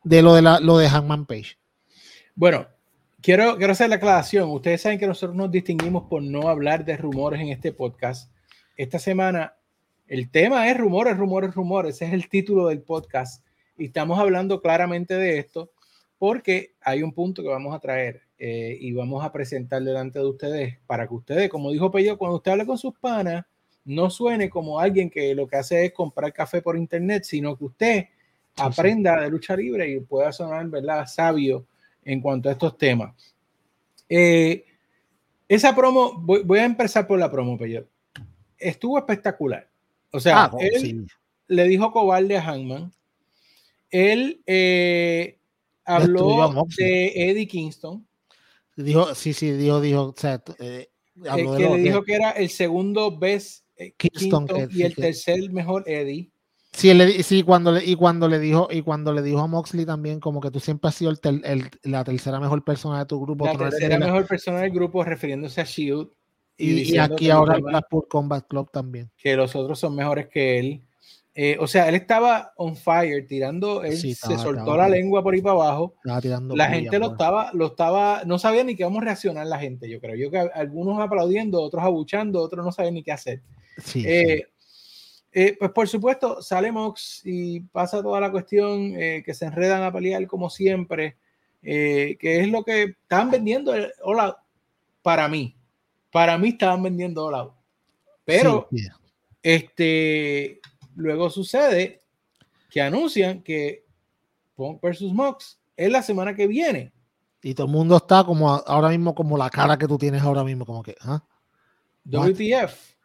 de lo de, la, lo de Hangman Page. Bueno, quiero, quiero hacer la aclaración. Ustedes saben que nosotros nos distinguimos por no hablar de rumores en este podcast. Esta semana el tema es rumores, rumores, rumores. Ese es el título del podcast. Y estamos hablando claramente de esto porque hay un punto que vamos a traer eh, y vamos a presentar delante de ustedes para que ustedes, como dijo Pello, cuando usted hable con sus panas, no suene como alguien que lo que hace es comprar café por internet, sino que usted aprenda de lucha libre y pueda sonar, ¿verdad?, sabio en cuanto a estos temas. Eh, esa promo, voy, a empezar por la promo, estuvo espectacular. O sea, ah, él le dijo cobarde a Hangman. Él eh, habló de Eddie Kingston. Dijo, sí, sí, dijo, dijo, o sea, eh, que le dijo que era el segundo best eh, Kingston, y el tercer mejor Eddie. Sí, le, sí cuando le, y cuando le dijo y cuando le dijo a Moxley también como que tú siempre has sido el, la tercera mejor persona de tu grupo. La tercera mejor persona del grupo refiriéndose a Shield. Y, y aquí ahora la por Combat Club también. Que los otros son mejores que él. Eh, o sea, él estaba on fire, tirando, él se soltó la lengua por ahí para abajo. la gente lo estaba, lo estaba, no sabía ni qué vamos a reaccionar la gente, yo creo. Yo que algunos aplaudiendo, otros abuchando, otros no sabían ni qué hacer. Eh, eh, pues por supuesto, sale Mox y pasa toda la cuestión que se enredan a pelear como siempre, que es lo que estaban vendiendo hola para mí. Para mí estaban vendiendo hola Pero, este Luego sucede que anuncian que Punk versus Mox es la semana que viene. Y todo el mundo está como ahora mismo, como la cara que tú tienes ahora mismo, como que, ¿ah? WTF.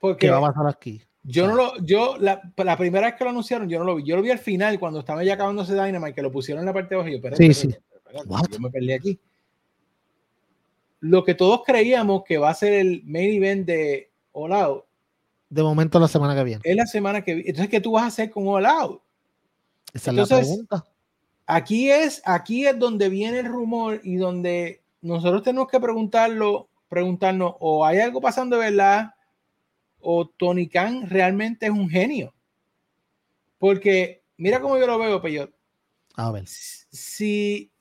Porque ¿Qué va a pasar aquí? Yo no lo, yo, la, la, primera vez que lo anunciaron, yo no lo vi. Yo lo vi al final, cuando estaba ya acabándose Dynamite, que lo pusieron en la parte de abajo. Yo, sí, sí. yo me perdí aquí. lo que todos creíamos que va a ser el main event de All Out. De momento la semana que viene. Es la semana que viene. Entonces, ¿qué tú vas a hacer con All Out? Esa es la pregunta. Aquí es, aquí es donde viene el rumor y donde nosotros tenemos que preguntarlo, preguntarnos, o hay algo pasando de verdad, o Tony Khan realmente es un genio. Porque mira cómo yo lo veo, Peyot. A ver. Si,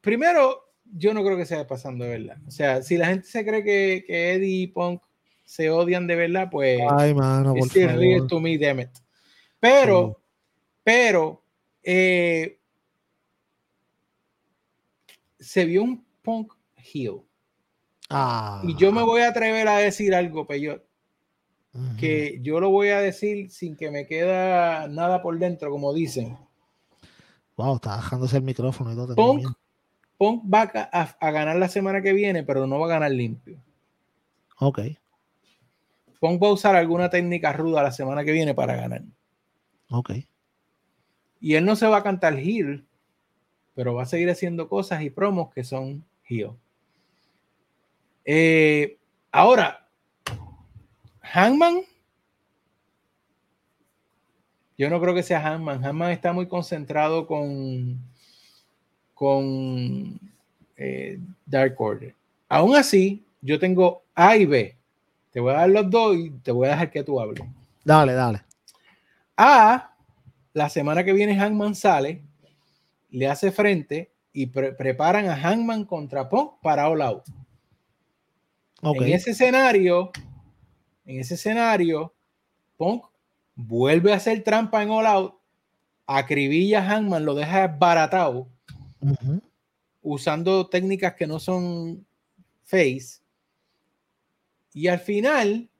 primero, yo no creo que sea pasando de verdad. O sea, si la gente se cree que, que Eddie y Punk se odian de verdad, pues. Ay, mano, por favor. to me, damn it. Pero, pero, eh, se vio un Punk heel. Ah. Y yo me voy a atrever a decir algo, Peyot. Que yo lo voy a decir sin que me queda nada por dentro, como dicen. Wow, está bajándose el micrófono y todo. Punk, Punk va a, ganar la semana que viene, pero no va a ganar limpio. Ok. Punk va a usar alguna técnica ruda la semana que viene para ganar. Ok. Y él no se va a cantar heel, pero va a seguir haciendo cosas y promos que son heel. Eh, ahora, Hangman. Yo no creo que sea Hangman. Hangman está muy concentrado con, con eh, Dark Order. Aún así, yo tengo A y B. Te voy a dar los dos y te voy a dejar que tú hables. Dale, dale. A, la semana que viene Hangman sale, le hace frente y preparan a Hangman contra Punk para All Out. En ese escenario, en ese escenario, Punk vuelve a hacer trampa en All Out, acribilla a Hangman, lo deja baratado, usando técnicas que no son face. Y al final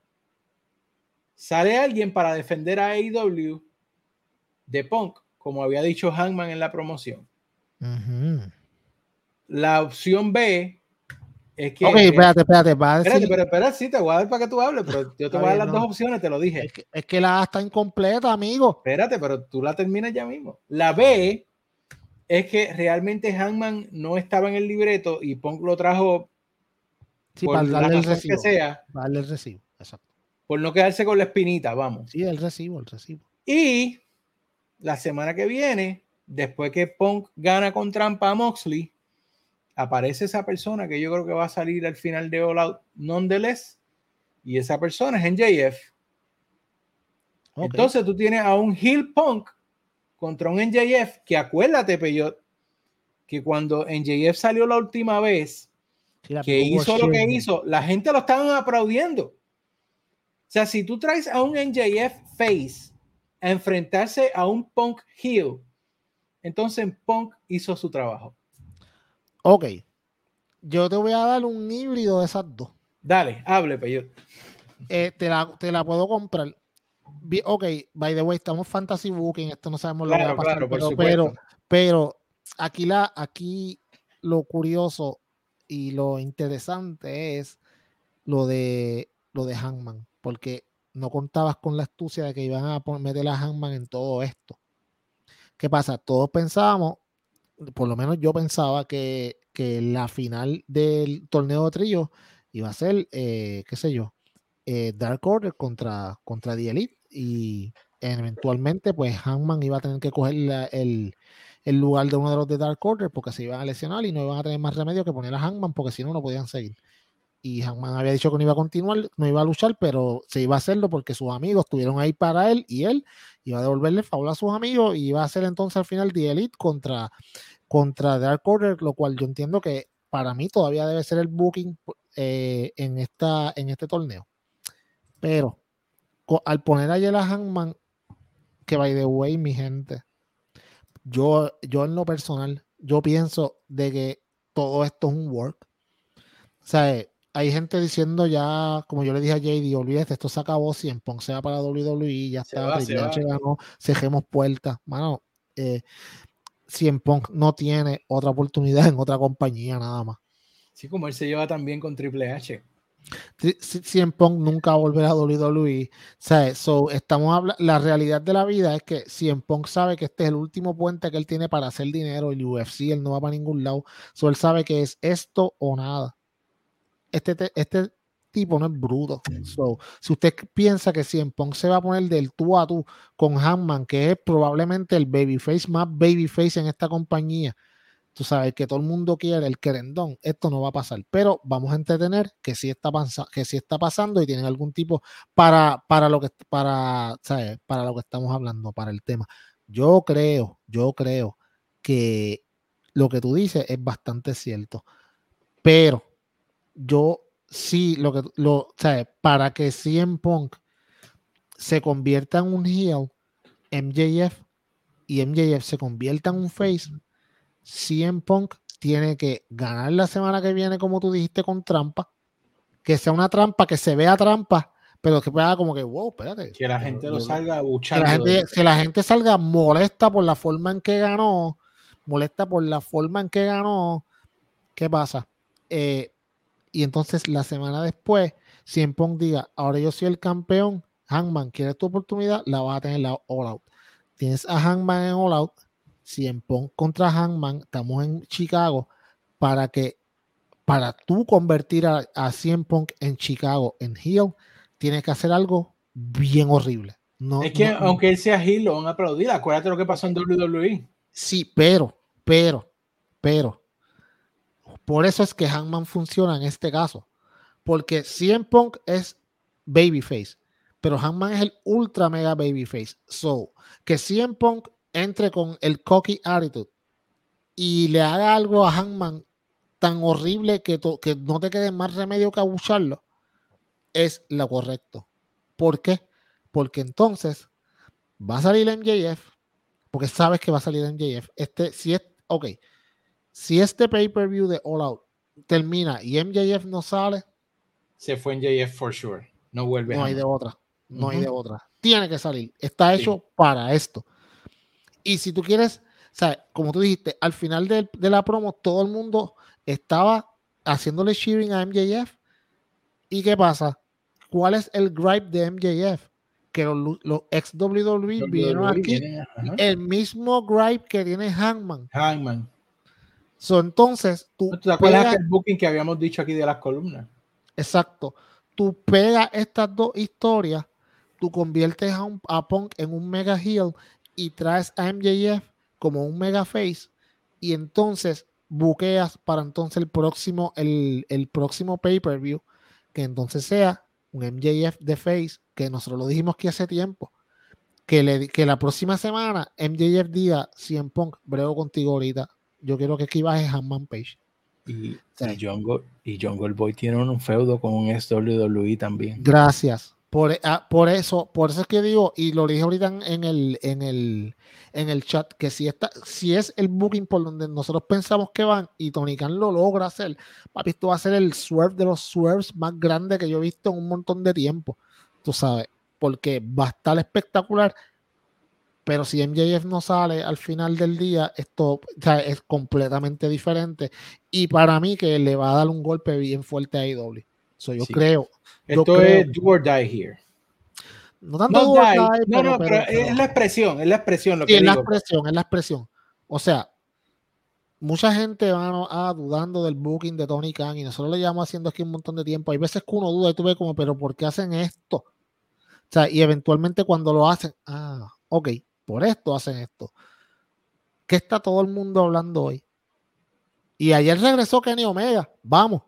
sale alguien para defender a AEW de Punk, como había dicho Hangman en la promoción. La opción B es que. Ok, espérate, espérate. Va a decir... Espérate, pero espérate, sí, te voy a dar para que tú hables, pero yo te voy a dar las dos opciones, te lo dije. Es que, la A está incompleta, amigo. Espérate, pero tú la terminas ya mismo. La B es que realmente Hangman no estaba en el libreto y Punk lo trajo sí, para darle el recibo. Que sea, darle el recibo, exacto. Por no quedarse con la espinita, vamos. Sí, el recibo, el recibo. Y la semana que viene, después que Punk gana con trampa a Moxley, aparece esa persona que yo creo que va a salir al final de All Out nonetheless, y esa persona es NJF. Entonces tú tienes a un heel punk contra un NJF que acuérdate, Peyot, que cuando NJF salió la última vez, que hizo lo que hizo, la gente lo estaban aplaudiendo. O sea, si tú traes a un NJF face a enfrentarse a un punk heel, entonces Punk hizo su trabajo. Ok. Yo te voy a dar un híbrido de esas dos. Dale, hable, Peyot. Eh, te, la, te la puedo comprar. Ok, by the way, estamos fantasy booking, esto no sabemos lo que va a pasar, pero, pero, aquí, la, aquí lo curioso y lo interesante es lo de lo de Hangman, porque no contabas con la astucia de que iban a meter a Hangman en todo esto. ¿Qué pasa? Todos pensábamos, por lo menos yo pensaba que, la final del torneo de trío iba a ser, eh, qué sé yo, eh, Dark Order contra, contra The Elite y eventualmente pues Hangman iba a tener que coger el, lugar de uno de los de Dark Order porque se iban a lesionar y no iban a tener más remedio que poner a Hangman porque si no, no podían seguir. Y Hangman había dicho que no iba a continuar, no iba a luchar, pero se iba a hacerlo porque sus amigos estuvieron ahí para él y él iba a devolverle el a sus amigos y iba a hacer entonces al final The Elite contra contra Dark Order, lo cual yo entiendo que para mí todavía debe ser el booking eh, en, esta, en este torneo. Pero al poner a Yela Hangman, que by the way, mi gente, yo, yo en lo personal, yo pienso de que todo esto es un work. O sea, hay gente diciendo ya, como yo le dije a JD, olvídate, esto se acabó, si en Pong se va para WWE, ya está, ganó, cejemos puertas. Mano, eh, en Punk no tiene otra oportunidad en otra compañía nada más. Sí, como él se lleva también con Triple H. CM Punk nunca volverá a WWE. O estamos la realidad de la vida es que CM Punk sabe que este es el último puente que él tiene para hacer dinero. El UFC, él no va para ningún lado. So, él sabe que es esto o nada. Este, este tipo no es bruto. si usted piensa que si en Punk se va a poner del tú a tú con Hanman, que es probablemente el babyface más babyface en esta compañía, tú sabes que todo el mundo quiere el querendón, esto no va a pasar, pero vamos a entretener que sí está, está pasando y tienen algún tipo para, para lo que para, ¿sabes? para lo que estamos hablando, para el tema. Yo creo, yo creo que lo que tú dices es bastante cierto, pero yo sí, lo que, lo, ¿sabes? Para que CM Punk se convierta en un heel, MJF y MJF se convierta en un face, CM Punk tiene que ganar la semana que viene, como tú dijiste, con trampa, que sea una trampa, que se vea trampa, pero que pueda como que, wow, espérate. Que la gente lo salga buchando. Que la gente, que la gente salga molesta por la forma en que ganó, molesta por la forma en que ganó. ¿Qué pasa? Eh, y entonces la semana después, si Pong diga, ahora yo soy el campeón, Hangman, ¿quieres tu oportunidad? La vas a tener la All Out. Tienes a Hangman en All Out, si Pong contra Hangman, estamos en Chicago, para que, para tú convertir a, a CM Punk en Chicago en heel, tienes que hacer algo bien horrible. No, es que aunque él sea heel, lo van a aplaudir. Acuérdate lo que pasó en WWE. Sí, pero, pero, pero, por eso es que Hangman funciona en este caso. Porque CM Punk es babyface, pero Hangman es el ultra mega babyface. So, que CM Punk entre con el cocky attitude y le haga algo a Hangman tan horrible que, que no te quede más remedio que abucharlo, es lo correcto. ¿Por qué? Porque entonces va a salir MJF, porque sabes que va a salir MJF. Este, si es, ok, si este pay-per-view de All Out termina y MJF no sale, se fue MJF for sure. No vuelve. No hay de otra. No hay de otra. Tiene que salir. Está hecho para esto. Y si tú quieres, o sea, como tú dijiste, al final de, la promo todo el mundo estaba haciéndole cheering a MJF. ¿Y qué pasa? ¿Cuál es el gripe de MJF? Que los, los ex WWE vinieron aquí. el mismo gripe que tiene Hangman. Hangman entonces, tú. ¿Te acuerdas el booking que habíamos dicho aquí de las columnas? Exacto. Tú pegas estas dos historias, tú conviertes a, un, a Punk en un mega heel y traes a MJF como un mega face y entonces buqueas para entonces el próximo, el, el próximo pay-per-view, que entonces sea un MJF de face, que nosotros lo dijimos que hace tiempo, que, le, que la próxima semana MJF diga, en Punk, brego contigo ahorita, yo quiero que aquí baje Hanman Page. Y, y, Jungle, Boy tiene un feudo con un WWE también. Gracias. Por, ah, por, eso, por eso es que digo, y lo dije ahorita en el, en el, en el chat, que si, está, si es el booking por donde nosotros pensamos que van y Tony Khan lo logra hacer, papi, esto va a ser el swerve de los swerves más grande que yo he visto en un montón de tiempo. Tú sabes, porque va a estar espectacular pero si MJF no sale al final del día, esto es completamente diferente. Y para mí que le va a dar un golpe bien fuerte a AEW. So, yo creo. Esto es do or die here. No tanto do or die, no, no, pero, es la expresión, es la expresión. Lo que es la expresión, es la expresión. O sea, mucha gente va a, dudando del booking de Tony Khan y nosotros le llevamos haciendo aquí un montón de tiempo. Hay veces que uno duda y tú ves como, pero ¿por qué hacen esto? O sea, y eventualmente cuando lo hacen, ah, ok, por esto hacen esto. ¿Qué está todo el mundo hablando hoy? Y ayer regresó Kenny Omega, vamos.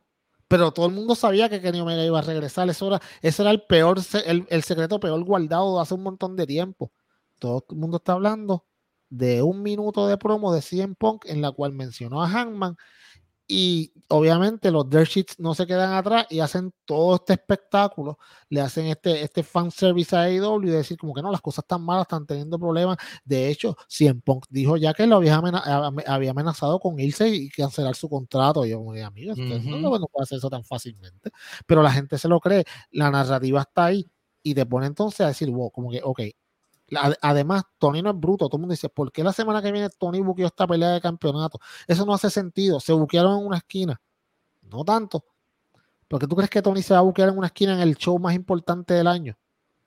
Pero todo el mundo sabía que Kenny Omega iba a regresar. Eso era, ese era el peor, el, secreto peor guardado hace un montón de tiempo. Todo el mundo está hablando de un minuto de promo de CM Punk en la cual mencionó a Hangman y obviamente los dirt sheets no se quedan atrás y hacen todo este espectáculo, le hacen este, este fan service a AEW y decir como que no, las cosas están malas, están teniendo problemas. De hecho, CM Punk dijo ya que lo había, amenazado con irse y cancelar su contrato. Y yo como amigo, no, puede hacer eso tan fácilmente. Pero la gente se lo cree, la narrativa está ahí y te pone entonces a decir, wow, como que, ok, Además, Tony no es bruto. Todo el mundo dice, ¿por qué la semana que viene Tony buqueó esta pelea de campeonato? Eso no hace sentido. Se buquearon en una esquina. No tanto. Porque tú crees que Tony se va a buquear en una esquina en el show más importante del año,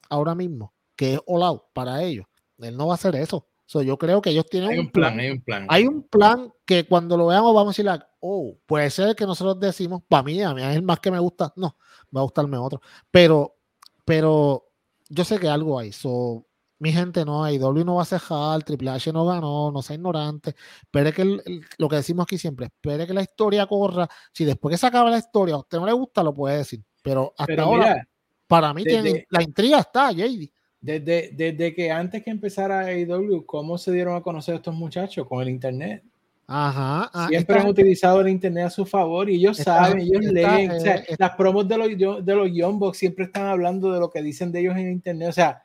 ahora mismo, que es All Out para ellos. Él no va a hacer eso. yo creo que ellos tienen un plan, Hay un plan. Hay un plan que cuando lo veamos vamos a decir, oh, puede ser que nosotros decimos, para mí, a mí es el más que me gusta, no, va a gustarme otro, pero, pero yo sé que algo hay, so, mi gente no, hay W no va a cejar, Triple H no ganó, no sea ignorante, espere que lo que decimos aquí siempre, espere que la historia corra, si después que se acaba la historia a usted no le gusta, lo puede decir, pero hasta ahora, para mí la intriga está, JD. Desde, desde que antes que empezara AEW, ¿cómo se dieron a conocer estos muchachos? Con el internet. Ajá, ah, Siempre han utilizado el internet a su favor y ellos saben, ellos leen. Eh, las promos de los, de los Young Bucks siempre están hablando de lo que dicen de ellos en internet. O sea,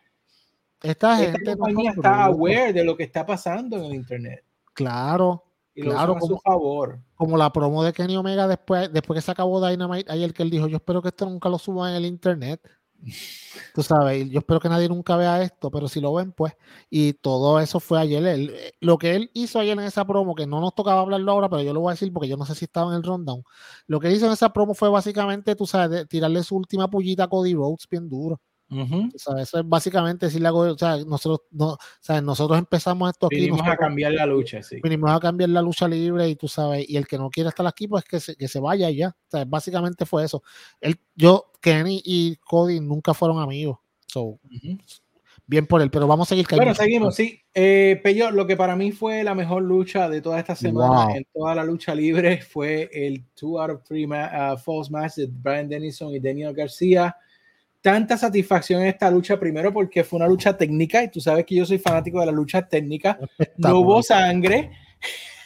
esta, gente compañía está aware de lo que está pasando en el internet. Claro, y claro, a su favor. Como la promo de Kenny Omega después, después que se acabó Dynamite, ayer que él dijo, yo espero que esto nunca lo suba en el internet. Tú sabes, yo espero que nadie nunca vea esto, pero si lo ven, pues. Y todo eso fue ayer. Eh, lo que él hizo ayer en esa promo, que no nos tocaba hablarlo ahora, pero yo lo voy a decir porque yo no sé si estaba en el rundown. Lo que él hizo en esa promo fue básicamente, tú sabes, tirarle su última pullita a Cody Rhodes bien duro. Eso es básicamente decirle algo, o sea, nosotros, no, nosotros empezamos esto aquí. Vinimos a cambiar la lucha, sí. Vinimos a cambiar la lucha libre y tú sabes, y el que no quiere estar aquí, pues que se, que se vaya ya. O sea, básicamente fue eso. Él, yo, Kenny y Cody nunca fueron amigos. So, Bien por él, pero vamos a seguir cayendo. Bueno, seguimos, sí. Eh, Peyo, lo que para mí fue la mejor lucha de toda esta semana en toda la lucha libre fue el 2 out of 3 uh, false match de Brian Dennison y Daniel García tanta satisfacción en esta lucha, primero porque fue una lucha técnica y tú sabes que yo soy fanático de la lucha técnica. No hubo sangre.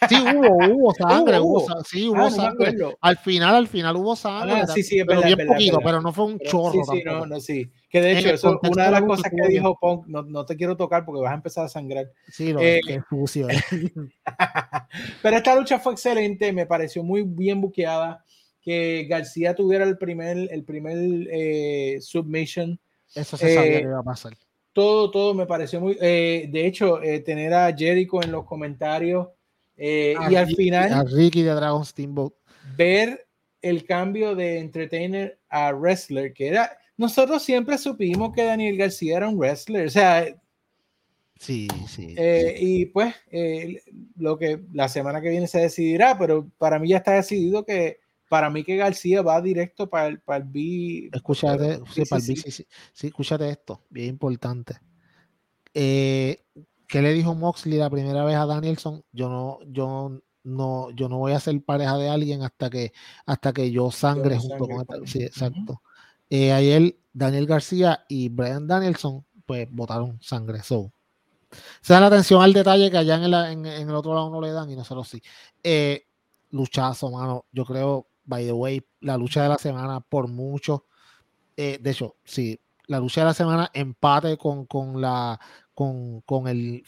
Sí, hubo, hubo sangre, hubo, sí, hubo ah, sangre. al final, al final hubo sangre. Ah, sí, sí, es pero verdad, bien poquito, pero no fue un chorro. Sí, sí, no, no, sí. Que de hecho, eso, una de las cosas que dijo Punk, no, no, te quiero tocar porque vas a empezar a sangrar. Sí, lo eh, que fusión. pero esta lucha fue excelente, me pareció muy bien buqueada que García tuviera el primer, el primer eh, submission. Eso se sabía eh, que iba a pasar. Todo, todo me pareció muy. Eh, de hecho, tener a Jericho en los comentarios y al final. A Ricky de Dragon Steamboat. Ver el cambio de entertainer a wrestler, que era. Nosotros siempre supimos que Daniel García era un wrestler, o sea. Sí, sí. Y pues, lo que la semana que viene se decidirá, pero para mí ya está decidido que para mí que García va directo para el, para el B. Escúchate, sí, para el B, sí, sí, escúchate esto, bien importante. Eh, ¿Qué le dijo Moxley la primera vez a Danielson? Yo no, yo no, yo no voy a ser pareja de alguien hasta que, hasta que yo sangre junto con esta. Sí, exacto. Eh, ayer Daniel García y Brian Danielson, pues votaron sangre. So, se da la atención al detalle que allá en el, en, el otro lado no le dan y nosotros sí. Eh, luchazo, mano. Yo creo by the way, la lucha de la semana por mucho. Eh, de hecho, sí, la lucha de la semana empate con, con la con, con el,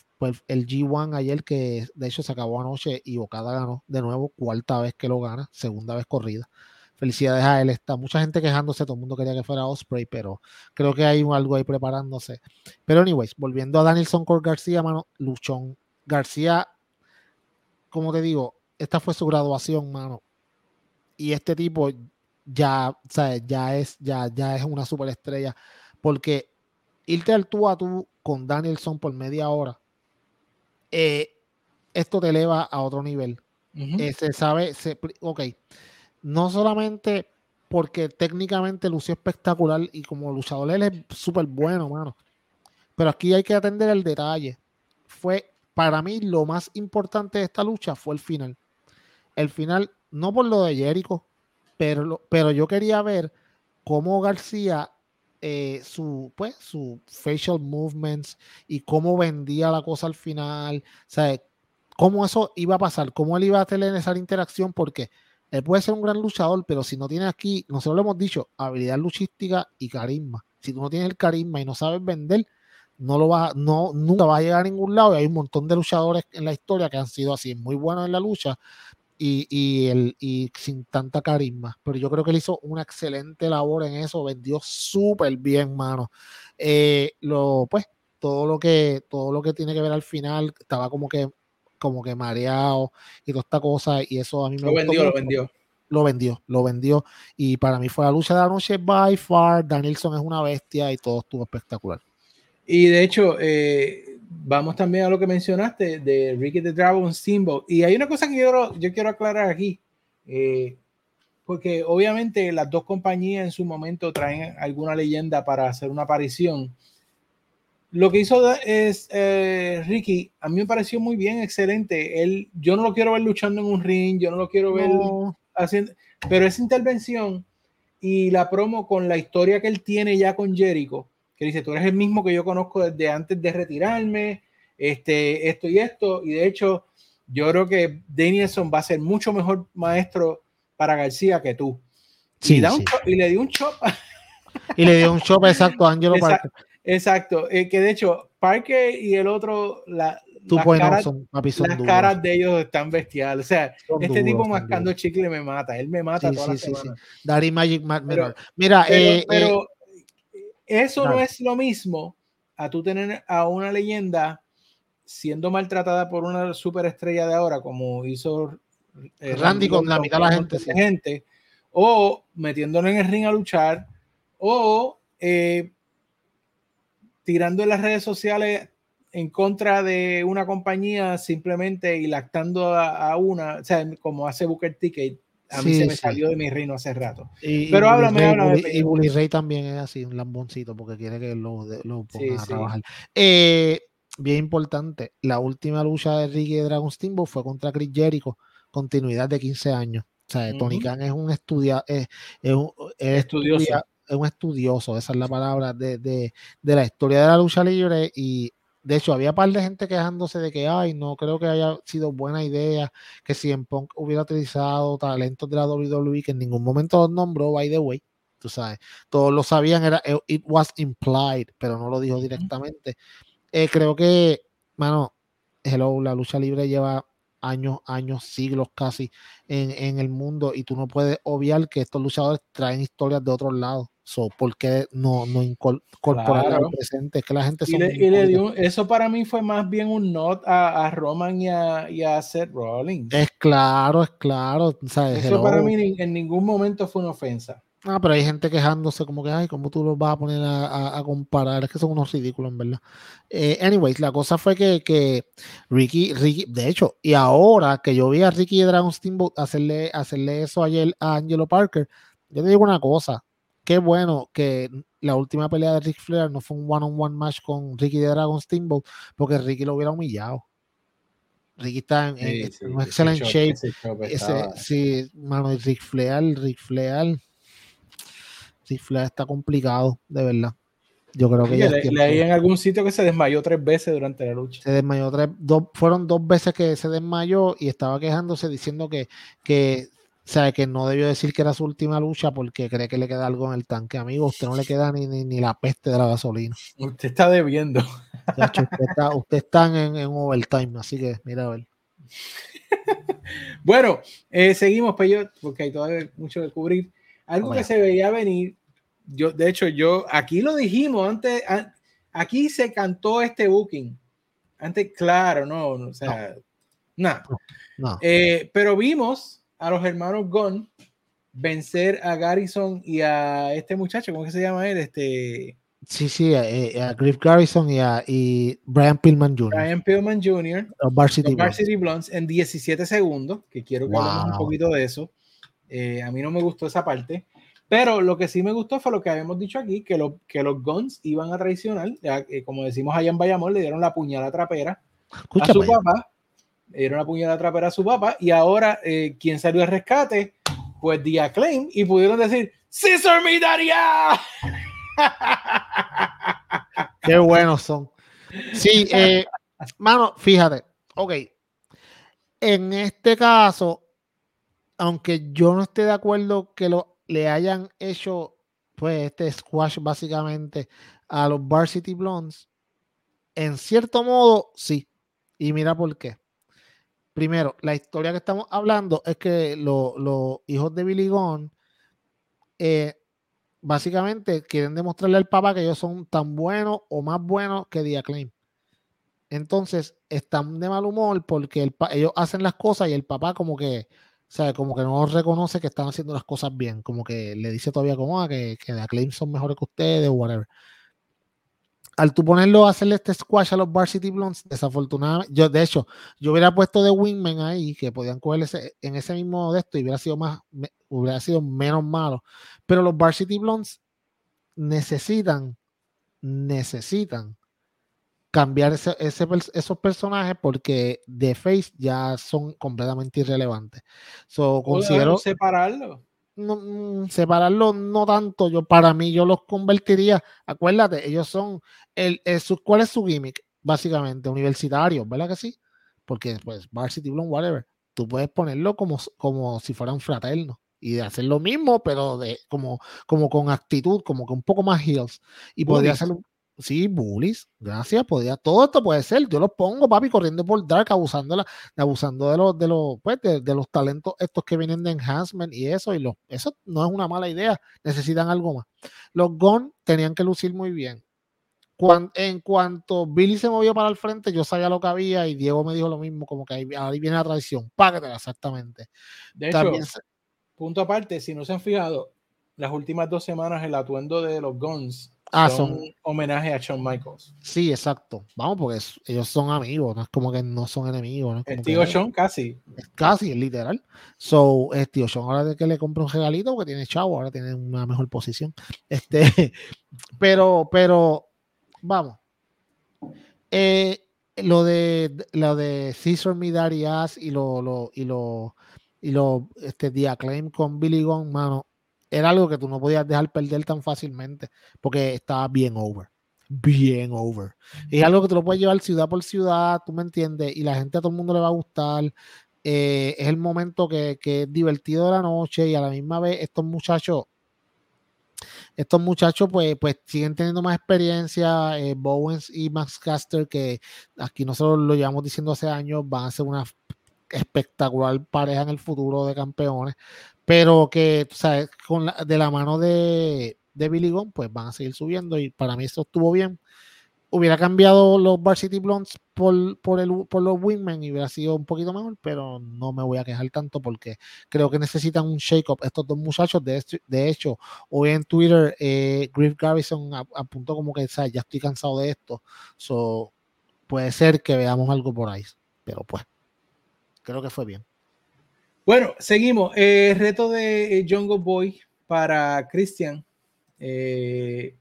el G1 ayer que de hecho se acabó anoche y Okada ganó de nuevo, cuarta vez que lo gana, segunda vez corrida. Felicidades a él. Está mucha gente quejándose, todo el mundo quería que fuera Osprey, pero creo que hay algo ahí preparándose. Pero anyways, volviendo a Danielson con García, mano, Luchón. García, como te digo, esta fue su graduación, mano y este tipo ya, ya es, ya, ya es una superestrella. Porque irte al tú a tú con Danielson por media hora, eh, esto te eleva a otro nivel. Eh, se sabe, se, ok, no solamente porque técnicamente lució espectacular y como luchador él es súper bueno, mano. Pero aquí hay que atender el detalle. Fue, para mí, lo más importante de esta lucha fue el final. El final no por lo de Jericho, pero, pero yo quería ver cómo García, eh, su, pues, su facial movements y cómo vendía la cosa al final, o cómo eso iba a pasar, cómo él iba a tener esa interacción, porque él puede ser un gran luchador, pero si no tiene aquí, nosotros lo hemos dicho, habilidad luchística y carisma. Si tú no tienes el carisma y no sabes vender, no lo va, no, nunca va a llegar a ningún lado. Y hay un montón de luchadores en la historia que han sido así, muy buenos en la lucha, y, y, el, y sin tanta carisma. Pero yo creo que él hizo una excelente labor en eso, vendió súper bien, mano. Eh, lo, pues, todo lo que, todo lo que tiene que ver al final, estaba como que, como que mareado y toda esta cosa, y eso a mí me lo vendió, lo vendió. Lo vendió, lo vendió. Y para mí fue la lucha de la noche by far. Danielson es una bestia y todo estuvo espectacular. Y de hecho, eh, vamos también a lo que mencionaste de Ricky the Dragon Steamboat. Y hay una cosa que yo, yo quiero aclarar aquí. Eh, porque obviamente las dos compañías en su momento traen alguna leyenda para hacer una aparición. Lo que hizo es eh, Ricky, a mí me pareció muy bien, excelente. Él, yo no lo quiero ver luchando en un ring, yo no lo quiero ver haciendo, pero esa intervención y la promo con la historia que él tiene ya con Jericho, que dice, tú eres el mismo que yo conozco desde antes de retirarme, este, esto y esto, y de hecho, yo creo que Danielson va a ser mucho mejor maestro para García que tú. y, le dio un chop. y le dio un chop exacto a Angelo Parker. Exacto, eh, que de hecho Parker y el otro, la, las, caras, las caras, de ellos están bestiales. O sea, este tipo mascando chicle me mata. Él me mata toda sí, la sí, Magic Mira, pero, eh, pero eh, eso no es lo mismo a tú tener a una leyenda siendo maltratada por una superestrella de ahora, como hizo eh, Randy, con la mitad de la gente, gente, o metiéndolo en el ring a luchar, o eh, tirando en las redes sociales en contra de una compañía simplemente y lactando a, una, o sea, como hace Booker Ticket, a mí se me salió de mi reino hace rato. Pero háblame, háblame. Y Bully Ray también es así, un lamboncito, porque quiere que lo, lo pongan a trabajar. Eh, bien importante, la última lucha de Ricky Dragon Steamboat fue contra Chris Jericho continuidad de 15 años. O sea, Tony Khan es un, estudia, es, un estudioso. es un estudioso, esa es la palabra, de, de, de, la historia de la lucha libre. Y de hecho, había un par de gente quejándose de que, ay, no creo que haya sido buena idea que si en Punk hubiera utilizado talentos de la WWE, que en ningún momento los nombró, by the way. Tú sabes, todos lo sabían, era eh, it was implied, pero no lo dijo directamente. Eh, creo que, mano, hello, la lucha libre lleva años, años, siglos casi en, el mundo y tú no puedes obviar que estos luchadores traen historias de otros lados. So, ¿Por qué no, no incorporar al presente? Es que la gente... Y, le, dio, eso para mí fue más bien un not a, Roman y a, y a, Seth Rollins. Es claro, es claro. Eso para mí en ningún momento fue una ofensa. Ah, pero hay gente quejándose como que, ay, ¿cómo tú los vas a poner a, comparar? Es que son unos ridículos, en verdad. Eh, anyways, la cosa fue que, que, Ricky, Ricky, de hecho, y ahora que yo vi a Ricky de Dragon Steamboat hacerle, hacerle eso ayer a Angelo Parker, yo te digo una cosa, qué bueno que la última pelea de Rick Flair no fue un one-on-one match con Ricky de Dragon Steamboat, porque Ricky lo hubiera humillado. Ricky está en, un excelente shape. Ese, sí, mano, Rick Flair, Rick Flair Flair está complicado, de verdad. Yo creo que ya le, leí en algún sitio que se desmayó tres veces durante la lucha. Se desmayó tres, dos, fueron dos veces que se desmayó y estaba quejándose diciendo que, que, o que no debió decir que era su última lucha porque cree que le queda algo en el tanque. Amigo, usted no le queda ni, ni, la peste de la gasolina. Usted está debiendo. usted está, en, en, overtime, así que mira a ver. bueno, eh, seguimos, Peyo, porque hay todavía mucho que cubrir. Algo que se veía venir, yo, de hecho, yo, aquí lo dijimos antes, aquí se cantó este booking. Antes, claro, no, o sea, nada. Eh, pero vimos a los hermanos Gunn vencer a Garrison y a este muchacho, ¿cómo que se llama él? Este. Sí, sí, a, eh, Griff Garrison y a y Brian Pillman Jr. Brian Pillman Jr. Los Varsity, Varsity Blondes en 17 segundos, que quiero que hablemos un poquito de eso. Eh, a mí no me gustó esa parte. Pero lo que sí me gustó fue lo que habíamos dicho aquí, que, lo, que los Guns iban a traicionar, ya, como decimos allá en Bayamón, le dieron la puñalada trapera a su papá, le dieron la puñalada trapera a su papá, y ahora, eh, quien salió al rescate? Pues The Acclaim, y pudieron decir, ¡César mi Daria! Qué buenos son. Sí, eh, mano, fíjate, ok, en este caso, aunque yo no esté de acuerdo que lo, le hayan hecho pues este squash básicamente a los Varsity Blondes, en cierto modo sí. Y mira por qué. Primero, la historia que estamos hablando es que los hijos de Billy Gunn eh, básicamente quieren demostrarle al papá que ellos son tan buenos o más buenos que The Acclaim. Entonces están de mal humor porque ellos hacen las cosas y el papá como que o sea, como que no reconoce que están haciendo las cosas bien, como que le dice todavía como ah, que, que de Acclaim son mejores que ustedes o whatever. al tú ponerlo a hacerle este squash a los Varsity Blondes, desafortunadamente, yo de hecho, yo hubiera puesto de Wingman ahí, que podían cogerle en ese mismo de esto y hubiera sido más, hubiera sido menos malo. Pero los Varsity Blondes necesitan, necesitan cambiar ese, esos personajes porque de Face ya son completamente irrelevantes. So, considero separarlo no, mm, separarlo no tanto. Yo, para mí, yo los convertiría. Acuérdate, ellos son. El, ¿Cuál es su gimmick? Básicamente, universitario, ¿verdad que sí? Porque, pues, Varsity Bloom, whatever. Tú puedes ponerlo como, como si fueran fraternos y de hacer lo mismo, pero de como, como con actitud, como que un poco más heels. Y podría ser Sí, bullies, gracias, podía, todo esto puede ser, yo los pongo, papi, corriendo por Dark, abusando, la, abusando de los, de los, pues, de, los talentos estos que vienen de enhancement y eso, y lo, eso no es una mala idea, necesitan algo más. Los Gon tenían que lucir muy bien. en cuanto Billy se movió para el frente, yo sabía lo que había y Diego me dijo lo mismo, como que ahí, viene la traición, págatela exactamente. De hecho, punto aparte, si no se han fijado, las últimas dos semanas el atuendo de los Guns Ah, son, homenaje a Shawn Michaels. Sí, exacto. Vamos, porque ellos son amigos, no es como que no son enemigos. ¿no? el tío Shawn casi. Casi, literal. So, el tío Shawn ahora de que le compra un regalito porque tiene chavo, ahora tiene una mejor posición. Este, pero, pero, vamos. Eh, lo de lo de Caesar Midarias y lo, lo, y lo y lo este The Acclaim con Billy Gunn, mano, era algo que tú no podías dejar perder tan fácilmente porque estaba bien over. Bien over. Y es algo que tú lo puedes llevar ciudad por ciudad, tú me entiendes, y la gente a todo el mundo le va a gustar. Eh, es el momento que, es divertido de la noche y a la misma vez estos muchachos estos muchachos pues, pues siguen teniendo más experiencia. Eh, Bowens y Max Caster, que aquí nosotros lo llevamos diciendo hace años, van a ser una espectacular pareja en el futuro de campeones pero que, sabes, con la, de la mano de, Billy Gunn, pues van a seguir subiendo y para mí esto estuvo bien. Hubiera cambiado los Varsity Blondes por, por, el, por los Wingmen y hubiera sido un poquito mejor, pero no me voy a quejar tanto porque creo que necesitan un shake-up estos dos muchachos. De, de hecho, hoy en Twitter, eh, Griff Garrison apuntó como que ya estoy cansado de esto. So, puede ser que veamos algo por ahí, pero pues creo que fue bien. Bueno, seguimos. Eh, reto de eh, Jungle Boy para Christian. Eh,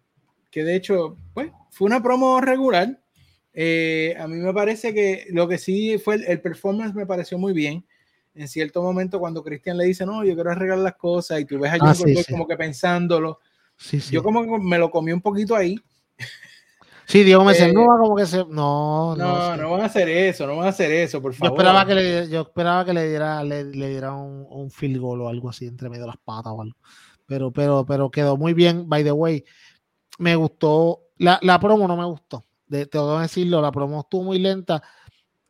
que de hecho, pues, fue una promo regular. Eh, a mí me parece que lo que sí fue el, performance me pareció muy bien. En cierto momento, cuando Christian le dice, no, yo quiero arreglar las cosas, y tú ves a ah, Jungle Boy como que pensándolo. yo como que me lo comí un poquito ahí. Sí, Diego me dice, no como que se. No, no, no, van a hacer eso, no van a hacer eso, por favor. Yo esperaba que le, yo esperaba que le diera, le, diera un, un, field goal o algo así entre medio de las patas o algo. Pero, pero, pero quedó muy bien, by the way. Me gustó. La, la promo no me gustó. De, te voy a decirlo, la promo estuvo muy lenta.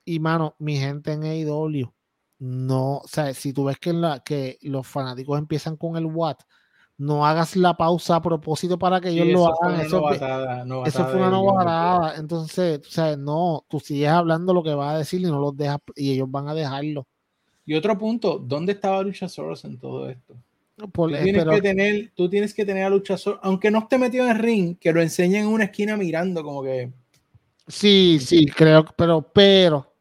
Y mano, mi gente en AEW, no, o sea, si tú ves que, la, que los fanáticos empiezan con el what, no hagas la pausa a propósito para que ellos lo hagan. Eso, eso, fue una novatada. Entonces, o sea, no, tú sigues hablando lo que va a decir y no los dejas, y ellos van a dejarlo. Y otro punto, ¿dónde estaba Luchasaurus en todo esto? tú, tienes que tener, tú tienes que tener a Luchasaurus, aunque no esté metido en el ring, que lo enseñen en una esquina mirando como que... Sí, sí, creo, pero, pero,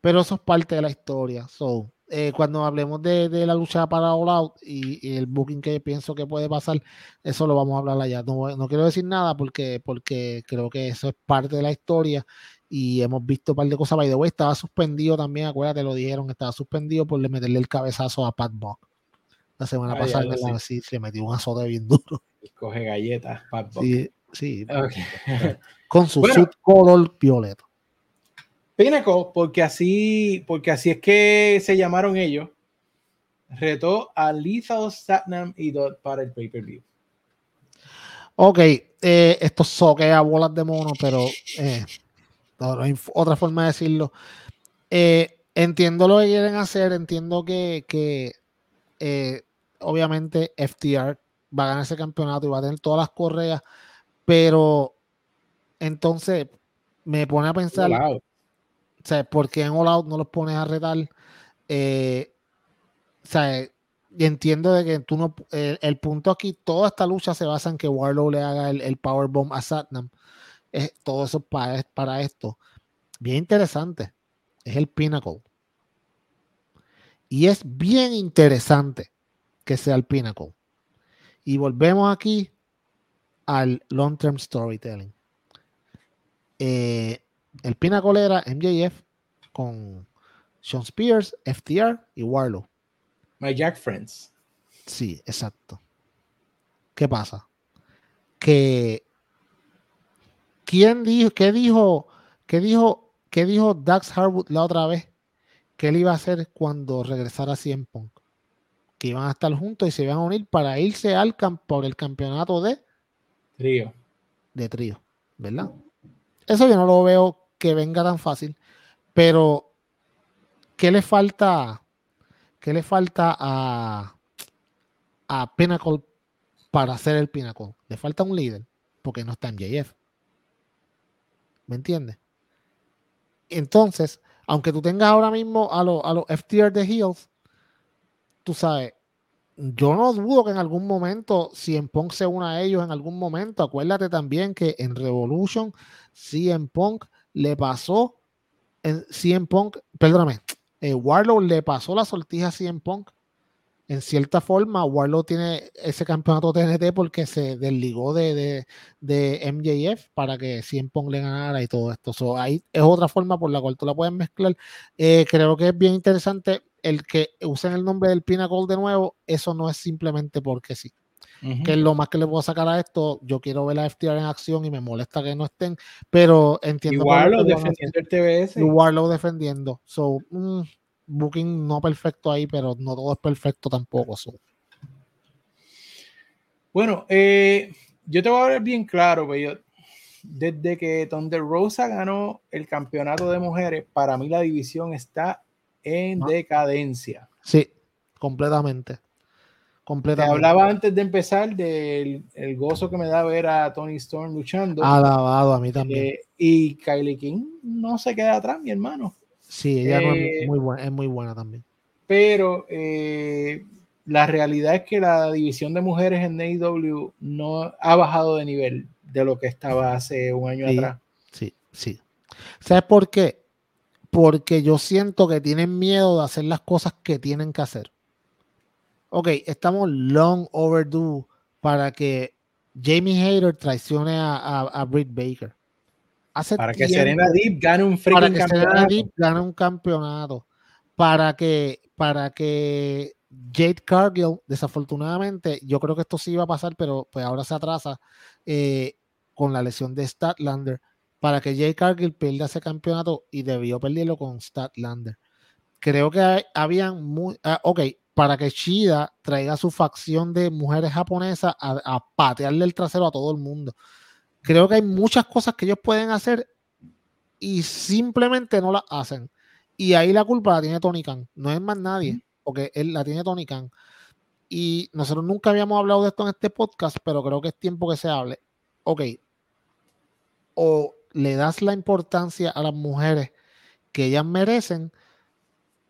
pero eso es parte de la historia. So, eh, cuando hablemos de, la lucha para All Out y, el booking que pienso que puede pasar, eso lo vamos a hablar allá. No, quiero decir nada porque, porque creo que eso es parte de la historia y hemos visto un par de cosas. By the way, estaba suspendido también, acuérdate, lo dijeron, estaba suspendido por meterle el cabezazo a Pat Buck. La semana pasada sí. se metió un azote bien duro. Coge galletas, Pat Buck. Sí, sí. Con su suit color violeta. Pinnacle, porque así, porque así es que se llamaron ellos, retó a Lethal Satnam y Dot para el pay-per-view. Ok, eh, esto soquea bolas de mono, pero eh, no, hay otra forma de decirlo. Eh, entiendo lo que quieren hacer, entiendo que, que eh, obviamente FTR va a ganar ese campeonato y va a tener todas las correas, pero entonces me pone a pensar, o sea, porque en All Out no los pones a retar? Eh, o sea, entiendo de que tú no. El, punto aquí, toda esta lucha se basa en que Warlow le haga el, el powerbomb a Satnam. es todo eso para, para esto. Bien interesante. Es el Pinnacle. Y es bien interesante que sea el Pinnacle. Y volvemos aquí al long term storytelling. Eh, el Pinnacle era MJF con Sean Spears, FTR y Warlow. My Jack Friends. Sí, exacto. ¿Qué pasa? Que ¿quién dijo, qué dijo, qué dijo, qué dijo Dax Harwood la otra vez? Que él iba a hacer cuando regresara a CM Punk. Que iban a estar juntos y se iban a unir para irse al por el campeonato de trío. De trío, ¿verdad? Eso yo no lo veo que venga tan fácil, pero ¿qué le falta? ¿Qué le falta a, a Pinnacle para hacer el Pinnacle? Le falta un líder, porque no está en JF. ¿Me entiendes? Entonces, aunque tú tengas ahora mismo a los, a los FTR de Heels, tú sabes, yo no dudo que en algún momento, si en Punk se una a ellos en algún momento, acuérdate también que en Revolution, en Punk le pasó, en CM Punk, perdóname, eh, Warlow le pasó la sortija a CM Punk. En cierta forma, Warlow tiene ese campeonato TNT porque se desligó de, de, MJF para que CM Punk le ganara y todo esto. ahí es otra forma por la cual tú la puedes mezclar. Eh, creo que es bien interesante el que usen el nombre del Pinnacle de nuevo. Eso no es simplemente porque sí que es lo más que le puedo sacar a esto. Yo quiero ver a FTR en acción y me molesta que no estén, pero entiendo. Igual lo defendiendo el TBS. Igual lo defendiendo. So, mm, booking no perfecto ahí, pero no todo es perfecto tampoco. Bueno, eh, yo te voy a ver bien claro, pero desde que Thunder Rosa ganó el campeonato de mujeres, para mí la división está en decadencia. Sí, completamente. Completamente. hablaba antes de empezar del el gozo que me da ver a Tony Storm luchando. Alabado a mí también. Eh, y Kylie King no se queda atrás, mi hermano. Sí, ella es, eh, muy buena, es muy buena también. Pero eh, la realidad es que la división de mujeres en AEW no ha bajado de nivel de lo que estaba hace un año atrás. Sí, sí. ¿Sabes por qué? Porque yo siento que tienen miedo de hacer las cosas que tienen que hacer ok, estamos long overdue para que Jamie Hayter traicione a, a, Britt Baker. para que Serena Deep gane un para que Serena Deep gane un campeonato. Para que, para que Jade Cargill, desafortunadamente, yo creo que esto sí iba a pasar, pero pues ahora se atrasa eh, con la lesión de Statlander. Para que Jade Cargill pierda ese campeonato y debió perderlo con Statlander. Creo que habían muy. Ah, ok, para que Shida traiga su facción de mujeres japonesas a, patearle el trasero a todo el mundo. Creo que hay muchas cosas que ellos pueden hacer y simplemente no las hacen. Y ahí la culpa la tiene Tony Khan, no es más nadie, porque él la tiene Tony Khan. Y nosotros nunca habíamos hablado de esto en este podcast, pero creo que es tiempo que se hable. Ok, o le das la importancia a las mujeres que ellas merecen,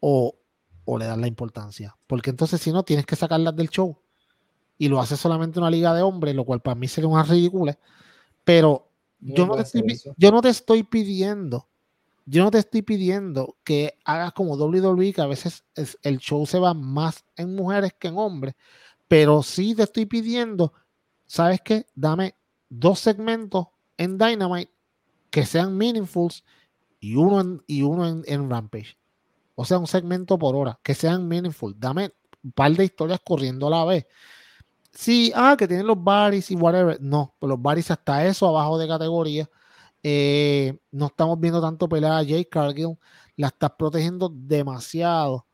o o le das la importancia. Porque entonces si no, tienes que sacarlas del show. Y lo hace solamente una liga de hombres, lo cual para mí sería una ridícula. Pero yo, no te estoy, yo no te estoy pidiendo, yo no te estoy pidiendo que hagas como WWE, que a veces el show se va más en mujeres que en hombres. Pero sí te estoy pidiendo, ¿sabes qué? Dame dos segmentos en Dynamite que sean meaningfuls y uno en, y uno en Rampage. O sea, un segmento por hora, que sean meaningful. Dame un par de historias corriendo a la vez. Sí, ah, que tienen los baris y whatever. No, pues los baris hasta eso abajo de categoría. Eh, no estamos viendo tanto pelea a Jay Cargill. La estás protegiendo demasiado.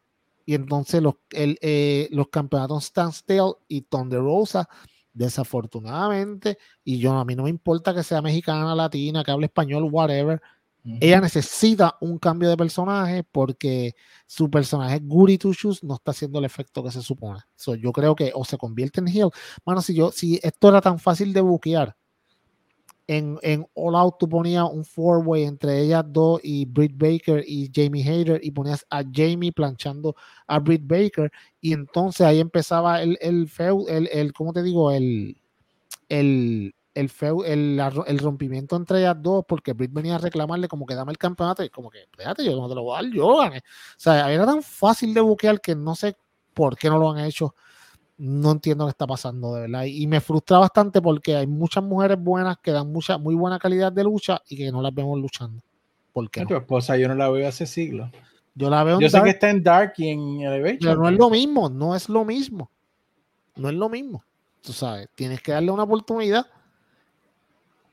Y entonces los, el, eh, los campeonatos Standstill y Thunder Rosa, desafortunadamente, y yo a mí no me importa que sea mexicana, latina, que hable español, whatever ella necesita un cambio de personaje porque su personaje Guri Tushus no está haciendo el efecto que se supone. yo creo que o se convierte en heel. Bueno, si yo, si esto era tan fácil de buquear, en, en All Out tú ponías un four-way entre ellas dos y Britt Baker y Jamie Hayter y ponías a Jamie planchando a Britt Baker y entonces ahí empezaba el, el, el, el ¿cómo te digo? El, el, el, feu, el, el, rompimiento entre ellas dos, porque Britt venía a reclamarle como que dame el campeonato, y como que, espérate, yo no te lo voy a dar, yo O sea, era tan fácil de buquear que no sé por qué no lo han hecho. No entiendo qué está pasando, de verdad. Y me frustra bastante porque hay muchas mujeres buenas que dan mucha, muy buena calidad de lucha y que no las vemos luchando. ¿Por qué? Tu esposa yo no la veo hace siglos. Yo la veo Yo sé que está en Dark y en Elevation. Pero no es lo mismo, no es lo mismo. No es lo mismo. Tú sabes, tienes que darle una oportunidad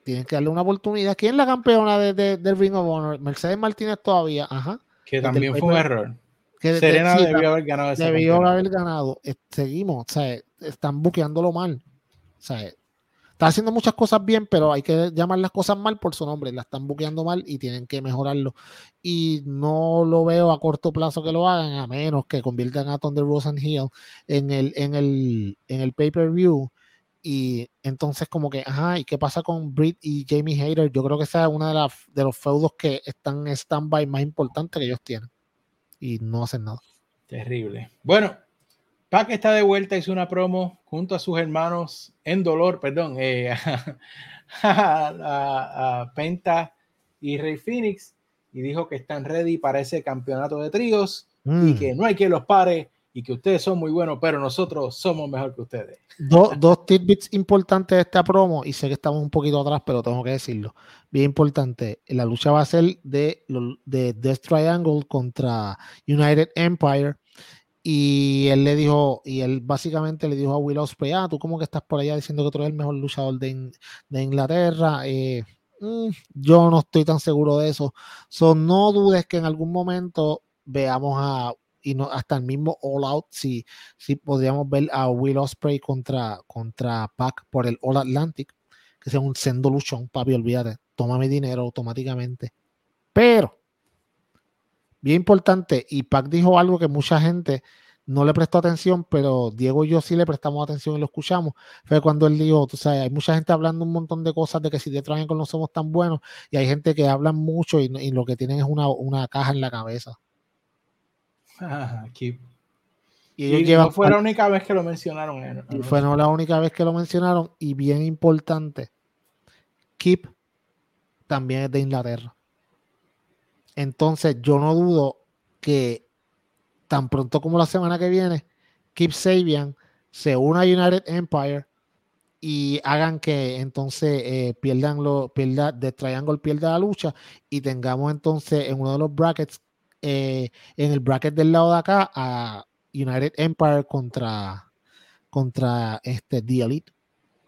tienen que darle una oportunidad. ¿Quién es la campeona de, del Ring of Honor? Mercedes Martínez todavía, ajá. Que también fue un error. Que Serena debió haber ganado ese Debió haber ganado. Seguimos, o sea, están buqueándolo mal. O sea, está haciendo muchas cosas bien, pero hay que llamar las cosas mal por su nombre. La están buqueando mal y tienen que mejorarlo. Y no lo veo a corto plazo que lo hagan, a menos que conviertan a Thunder Rosen Hill en el, en el, en el pay-per-view y entonces como que, ajá, ¿y qué pasa con Britt y Jamie Hayter? Yo creo que esa es una de, las de los feudos que están en stand-by más importante que ellos tienen. Y no hacen nada. Terrible. Bueno, Pac está de vuelta, hizo una promo junto a sus hermanos en dolor, perdón, eh, a, Penta y Rey Phoenix y dijo que están ready para ese campeonato de tríos y mm. que no hay que los pare y que ustedes son muy buenos, pero nosotros somos mejor que ustedes. dos tidbits importantes de esta promo, y sé que estamos un poquito atrás, pero tengo que decirlo. Bien importante, la lucha va a ser de, de Death Triangle contra United Empire. Y él le dijo, y él básicamente le dijo a Will Ospreay, ah, tú como que estás por allá diciendo que tú eres el mejor luchador de, de Inglaterra. Eh, mm, yo no estoy tan seguro de eso. son no dudes que en algún momento veamos a y no, hasta el mismo All Out, si, si podríamos ver a Will Osprey contra, contra Pac por el All Atlantic, que sea un sendo luchón, papi, olvídate, toma mi dinero automáticamente. Pero, bien importante, y Pac dijo algo que mucha gente no le prestó atención, pero Diego y yo sí le prestamos atención y lo escuchamos. Fue cuando él dijo, tú sabes, hay mucha gente hablando un montón de cosas de que si detrás con no somos tan buenos, y hay gente que habla mucho y, y lo que tienen es una, una caja en la cabeza. Y, no fue la única vez que lo mencionaron. Eh, fue no la única vez que lo mencionaron. Y bien importante, Keep también es de Inglaterra. Entonces yo no dudo que tan pronto como la semana que viene, Keep Sabian se una a United Empire y hagan que entonces eh, pierdan lo, pierda, de Triangle pierda la lucha y tengamos entonces en uno de los brackets eh, en el bracket del lado de acá a United Empire contra, contra este The Elite.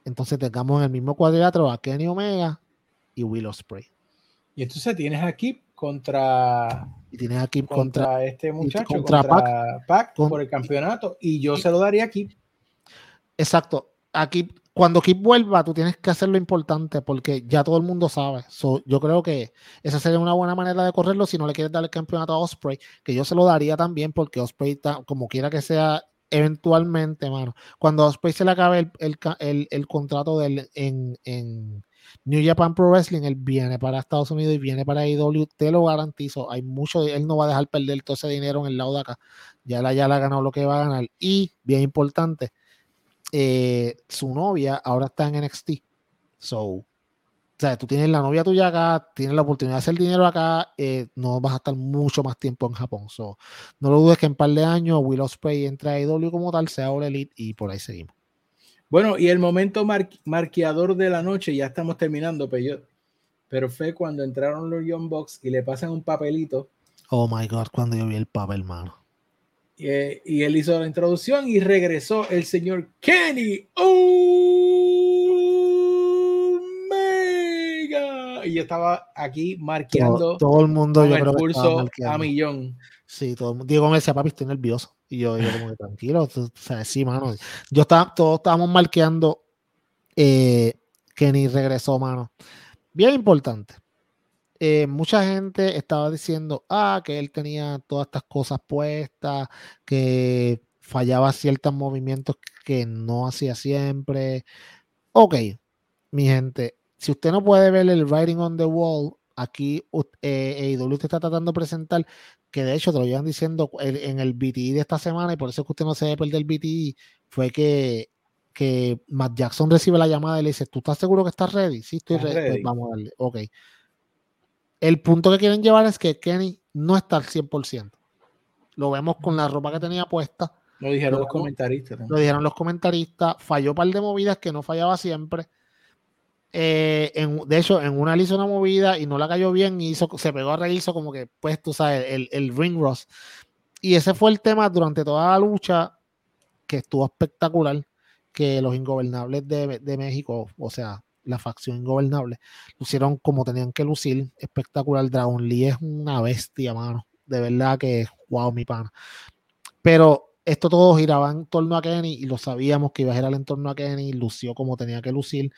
Entonces tengamos en el mismo cuadrilátero a Kenny Omega y Will Ospreay. Y entonces tienes aquí contra y tienes aquí contra, este muchacho contra, Pac, por el campeonato y yo se lo daría aquí. Exacto. Aquí cuando Kip vuelva, tú tienes que hacer lo importante porque ya todo el mundo sabe. yo creo que esa sería una buena manera de correrlo si no le quieres dar el campeonato a Osprey, que yo se lo daría también porque Osprey, como quiera que sea, eventualmente, mano, cuando Osprey se le acabe el, contrato de en, New Japan Pro Wrestling, él viene para Estados Unidos y viene para IW, te lo garantizo. Hay mucho, él no va a dejar perder todo ese dinero en el lado de acá. Ya la ya le ha ganado lo que va a ganar. Y, bien importante, eh, su novia ahora está en NXT. So, o sea, tú tienes la novia tuya acá, tienes la oportunidad de hacer dinero acá, eh, no vas a estar mucho más tiempo en Japón. So, no lo dudes que en un par de años Will Ospreay entre a IW como tal, sea All Elite y por ahí seguimos. Bueno, y el momento marqueador de la noche, ya estamos terminando, pero, pero fue cuando entraron los Young Bucks y le pasan un papelito. Oh my God, cuando yo vi el papel, hermano. Eh, y él hizo la introducción y regresó el señor Kenny Omega. Y yo estaba aquí marqueando todo, el mundo yo el curso a millón. Sí, todo el mundo. Diego me decía, papi, estoy nervioso. Y yo, yo como tranquilo, o sea, sí, mano. Yo estaba, todos estábamos marqueando. Eh, Kenny regresó, mano. Bien importante. Eh, mucha gente estaba diciendo, ah, que él tenía todas estas cosas puestas, que fallaba ciertos movimientos que no hacía siempre. Ok, mi gente, si usted no puede ver el writing on the wall, aquí eh, te está tratando de presentar, que de hecho te lo llevan diciendo en el BTI de esta semana, y por eso es que usted no se debe perder el BTI, fue que que Matt Jackson recibe la llamada y le dice, ¿tú estás seguro que estás ready? Sí, estoy ready. Pues vamos a darle. Ok. El punto que quieren llevar es que Kenny no está al 100%. Lo vemos con la ropa que tenía puesta. Lo dijeron los comentaristas. Lo dijeron los comentaristas. Falló un par de movidas que no fallaba siempre. Eh, de hecho, en una le hizo una movida y no la cayó bien y hizo, se pegó a reír, como que, pues tú sabes, el, el ring rust. Y ese fue el tema durante toda la lucha que estuvo espectacular, que los ingobernables de, de México, o sea, la facción ingobernable, lucieron como tenían que lucir, espectacular. Dragon Lee es una bestia, mano. De verdad que, wow, mi pana. Pero esto todo giraba en torno a Kenny y lo sabíamos que iba a girar en torno a Kenny, lució como tenía que lucir.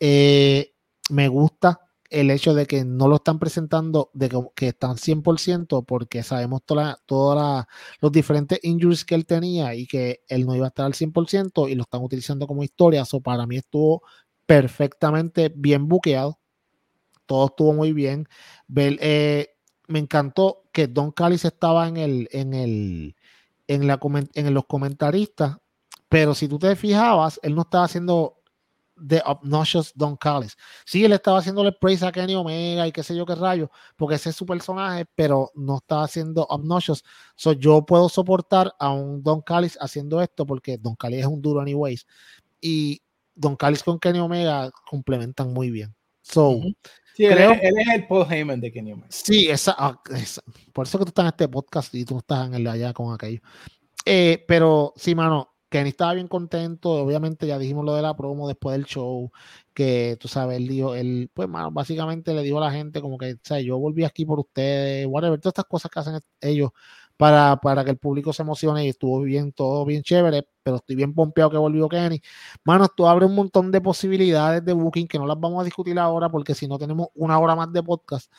Eh, me gusta el hecho de que no lo están presentando, de que, están 100%, porque sabemos todos los diferentes injuries que él tenía y que él no iba a estar al 100% y lo están utilizando como historia. So, para mí estuvo perfectamente bien buqueado. Todo estuvo muy bien. Eh, me encantó que Don Callis estaba en el, en el, en, los comentaristas, pero si tú te fijabas, él no estaba haciendo de Obnoxious Don Callis. Sí, él estaba haciéndole praise a Kenny Omega y qué sé yo qué rayo, porque ese es su personaje, pero no estaba haciendo Obnoxious. So, yo puedo soportar a un Don Callis haciendo esto porque Don Callis es un duro anyways. Y Don Callis con Kenny Omega complementan muy bien. So, creo, él, es el Paul Heyman de Kenny Omega. Sí, esa, ah, por eso que tú estás en este podcast y tú estás en el allá con aquello. Eh, pero sí, mano, Kenny estaba bien contento, obviamente ya dijimos lo de la promo después del show, que tú sabes, él dijo, él, pues básicamente le dijo a la gente como que, o sea, yo volví aquí por ustedes, whatever, todas estas cosas que hacen ellos para, para que el público se emocione y estuvo bien, todo bien chévere, pero estoy bien pompeado que volvió Kenny. Mano, esto abre un montón de posibilidades de booking que no las vamos a discutir ahora porque si no tenemos una hora más de podcast.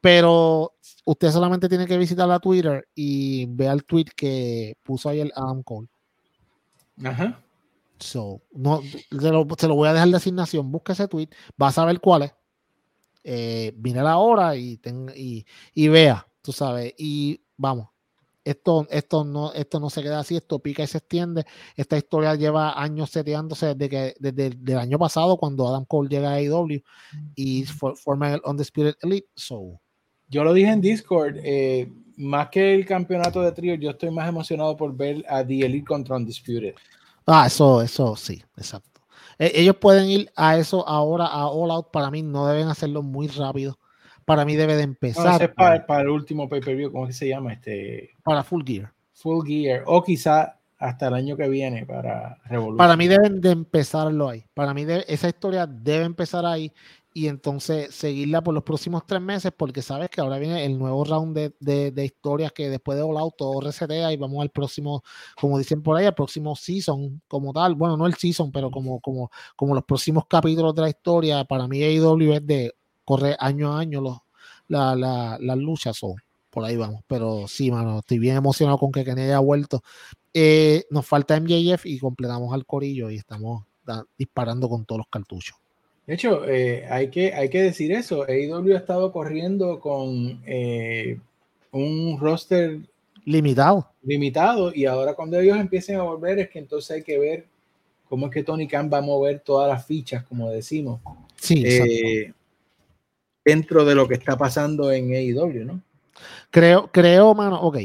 Pero usted solamente tiene que visitar la Twitter y vea el tweet que puso ahí el Adam Cole Ajá. So, no, se lo, se lo, voy a dejar de asignación. Busca ese tweet, vas a ver cuál es. Eh, vine la hora y, y, y, vea, tú sabes. Y vamos, esto, esto, no, esto no se queda así, esto pica y se extiende. Esta historia lleva años seteándose desde, que, desde, el año pasado, cuando Adam Cole llega a AEW y forma el Undisputed Elite. So. Yo lo dije en Discord. Eh, más que el campeonato de trío, yo estoy más emocionado por ver a The Elite contra Undisputed. Ah, eso, eso sí, exacto. E, ellos pueden ir a eso ahora, a All Out. Para mí no deben hacerlo muy rápido. Para mí debe de empezar. para, el último pay-per-view, ¿cómo es que se llama? Este... Para Full Gear. Full Gear. O quizá hasta el año que viene para Revolution. Para mí deben de empezarlo ahí. Para mí esa historia debe empezar ahí y entonces seguirla por los próximos tres meses porque sabes que ahora viene el nuevo round de, de, historias que después de All Out todo resetea y vamos al próximo, como dicen por ahí, al próximo season como tal, bueno, no el season, pero como, como, como los próximos capítulos de la historia, para mí AEW es de correr año a año los, la, la, las luchas o por ahí vamos, pero sí, mano, estoy bien emocionado con que Kenny haya vuelto. Eh, nos falta MJF y completamos al corillo y estamos disparando con todos los cartuchos. De hecho, eh, hay, que, hay que decir eso. AEW ha estado corriendo con eh, un roster limitado. Limitado. Y ahora cuando ellos empiecen a volver es que entonces hay que ver cómo es que Tony Khan va a mover todas las fichas, como decimos. Sí, eh, dentro de lo que está pasando en AEW, ¿no? Creo, creo, mano, ok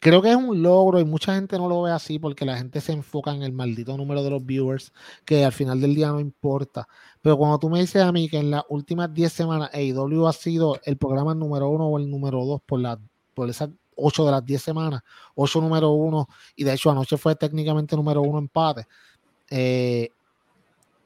creo que es un logro y mucha gente no lo ve así porque la gente se enfoca en el maldito número de los viewers, que al final del día no importa. Pero cuando tú me dices a mí que en las últimas 10 semanas AEW ha sido el programa número uno o el número dos por, la, por esas 8 de las 10 semanas, 8 número uno, y de hecho anoche fue técnicamente número uno empate. Eh,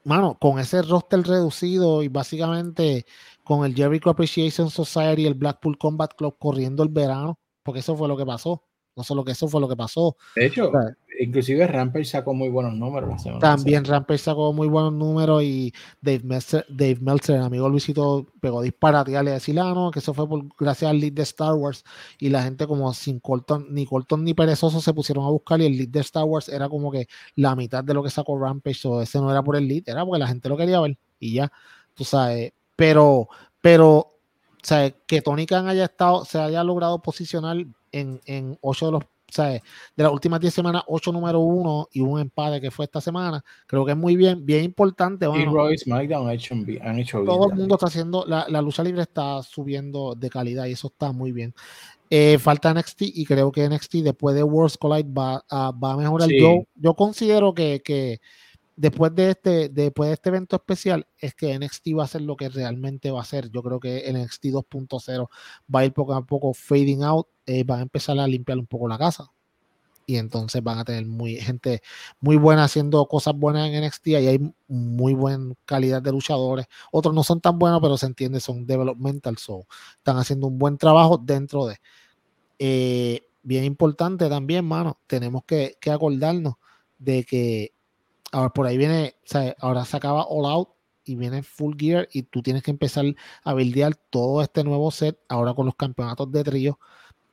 mano, con ese roster reducido y básicamente con el Jericho Appreciation Society y el Blackpool Combat Club corriendo el verano, porque eso fue lo que pasó. No solo que eso fue lo que pasó. De hecho, inclusive Rampage sacó muy buenos números. También Rampage sacó muy buenos números y Dave Meltzer, Dave Meltzer el amigo Luisito, pegó disparate a decir, ah, no, que eso fue por, gracias al lead de Star Wars. Y la gente como sin Colton, ni Colton ni Perezoso se pusieron a buscar y el lead de Star Wars era como que la mitad de lo que sacó Rampage. O ese no era por el lead, era porque la gente lo quería ver y ya, tú sabes. Pero, pero, o sea, que Tony Khan haya estado, se haya logrado posicionar en, en ocho de los sea, de las últimas 10 semanas, 8 número 1 y un empate que fue esta semana. Creo que es muy bien, bien importante. y Royce SmackDown han hecho, han hecho bien. Todo el mundo está haciendo, la, la, lucha libre está subiendo de calidad y eso está muy bien. Eh, falta NXT y creo que NXT después de Worlds Collide va, a, va a mejorar. Yo, yo considero que, que después de este, después de este evento especial, es que NXT va a ser lo que realmente va a ser. Yo creo que NXT 2.0 va a ir poco a poco fading out, eh, van a empezar a limpiar un poco la casa. Y entonces van a tener muy, gente muy buena haciendo cosas buenas en NXT. Y hay muy buena calidad de luchadores. Otros no son tan buenos, pero se entiende, son developmental. So, están haciendo un buen trabajo dentro de. Eh, bien importante también, mano. Tenemos que, que acordarnos de que Ahora por ahí viene, ahora se acaba All Out y viene Full Gear y tú tienes que empezar a buildear todo este nuevo set ahora con los campeonatos de trío.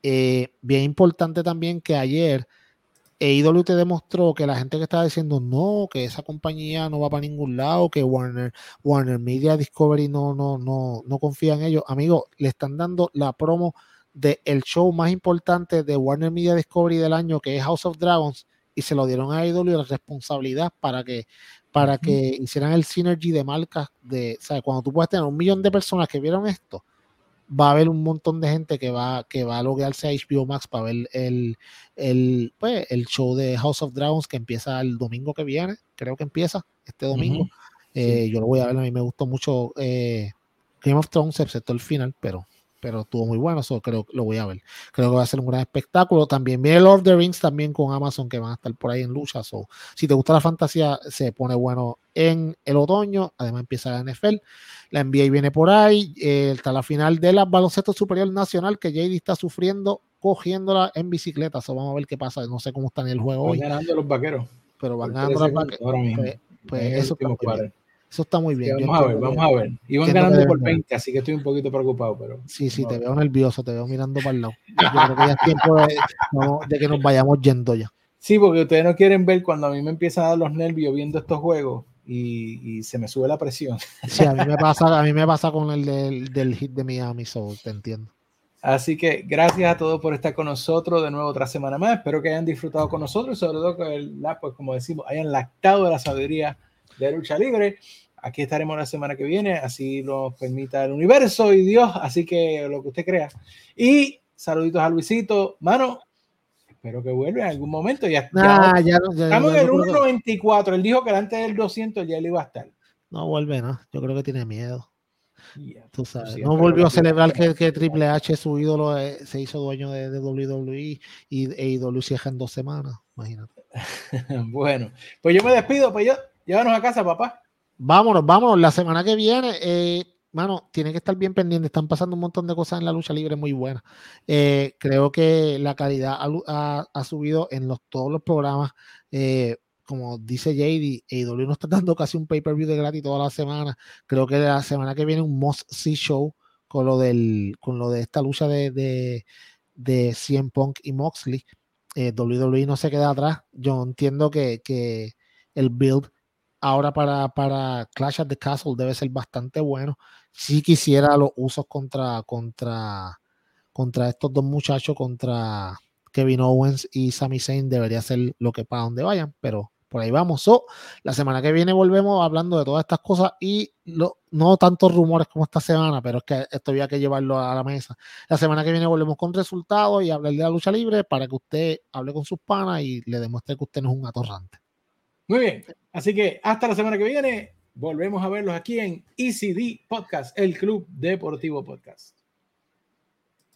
Eh, bien importante también que ayer AEW te demostró que la gente que estaba diciendo no, que esa compañía no va para ningún lado, que Warner, Warner Media Discovery no, no, no, no confía en ellos. Amigo, le están dando la promo del show más importante de Warner Media Discovery del año, que es House of Dragons, y se lo dieron a IW la responsabilidad para que para que hicieran el synergy de marcas de, o cuando tú puedes tener un millón de personas que vieron esto, va a haber un montón de gente que va, que va a loguearse a HBO Max para ver el, el, pues, el show de House of Dragons que empieza el domingo que viene, creo que empieza este domingo. Eh, yo lo voy a ver, a mí me gustó mucho eh, Game of Thrones, excepto el final, pero pero estuvo muy bueno, eso creo que lo voy a ver. Creo que va a ser un gran espectáculo. También viene Lord of the Rings también con Amazon que van a estar por ahí en lucha. So, si te gusta la fantasía, se pone bueno en el otoño. Además empieza la NFL. La NBA viene por ahí. Eh, está la final de la baloncesto superior nacional que JD está sufriendo cogiéndola en bicicleta. So, vamos a ver qué pasa. No sé cómo están en el juego van hoy. ganando los vaqueros. Pero van ganando los vaqueros. Pues, pues eso eso está muy bien. vamos a ver, vamos a ver. Iban ganando por 20, así que estoy un poquito preocupado. pero Sí, sí, te veo nervioso, te veo mirando para el lado. Yo creo que ya es tiempo de, que nos vayamos yendo ya. Sí, porque ustedes no quieren ver cuando a mí me empiezan a dar los nervios viendo estos juegos y, se me sube la presión. Sí, a mí me pasa, a mí me pasa con el del, del hit de Miami, so, te entiendo. Así que gracias a todos por estar con nosotros de nuevo otra semana más. Espero que hayan disfrutado con nosotros y sobre todo que, pues, como decimos, hayan lactado de la sabiduría de lucha libre. Aquí estaremos la semana que viene, así nos permita el universo y Dios, así que lo que usted crea. Y saluditos a Luisito, mano. Espero que vuelva en algún momento. Ya, estamos en el 1.94. Él dijo que antes del 200 ya él iba a estar. No vuelve, ¿no? Yo creo que tiene miedo. Tú sabes, no volvió a celebrar que, que, Triple H, su ídolo, eh, se hizo dueño de, de WWE y AEW cierra en dos semanas. Imagínate. bueno, pues yo me despido, pues yo, llévanos a casa, papá. Vámonos, vámonos. La semana que viene, eh, mano, tiene que estar bien pendiente. Están pasando un montón de cosas en la lucha libre muy buenas. Eh, creo que la calidad ha, subido en los, todos los programas. Eh, como dice JD, AEW nos está dando casi un pay-per-view de gratis toda la semana. Creo que la semana que viene un must-see show con lo, del, con lo de esta lucha de, de, CM Punk y Moxley. WWE no se queda atrás. Yo entiendo que, que el build ahora para, para Clash of the Castle debe ser bastante bueno. Si quisiera los usos contra, contra, contra estos dos muchachos, contra Kevin Owens y Sami Zayn, debería ser lo que para donde vayan, pero por ahí vamos. So, la semana que viene volvemos hablando de todas estas cosas y no tantos rumores como esta semana, pero es que esto había que llevarlo a la mesa. La semana que viene volvemos con resultados y hablar de la lucha libre para que usted hable con sus panas y le demuestre que usted no es un atorrante. Muy bien. Así que hasta la semana que viene. Volvemos a verlos aquí en ECD Podcast, el Club Deportivo Podcast.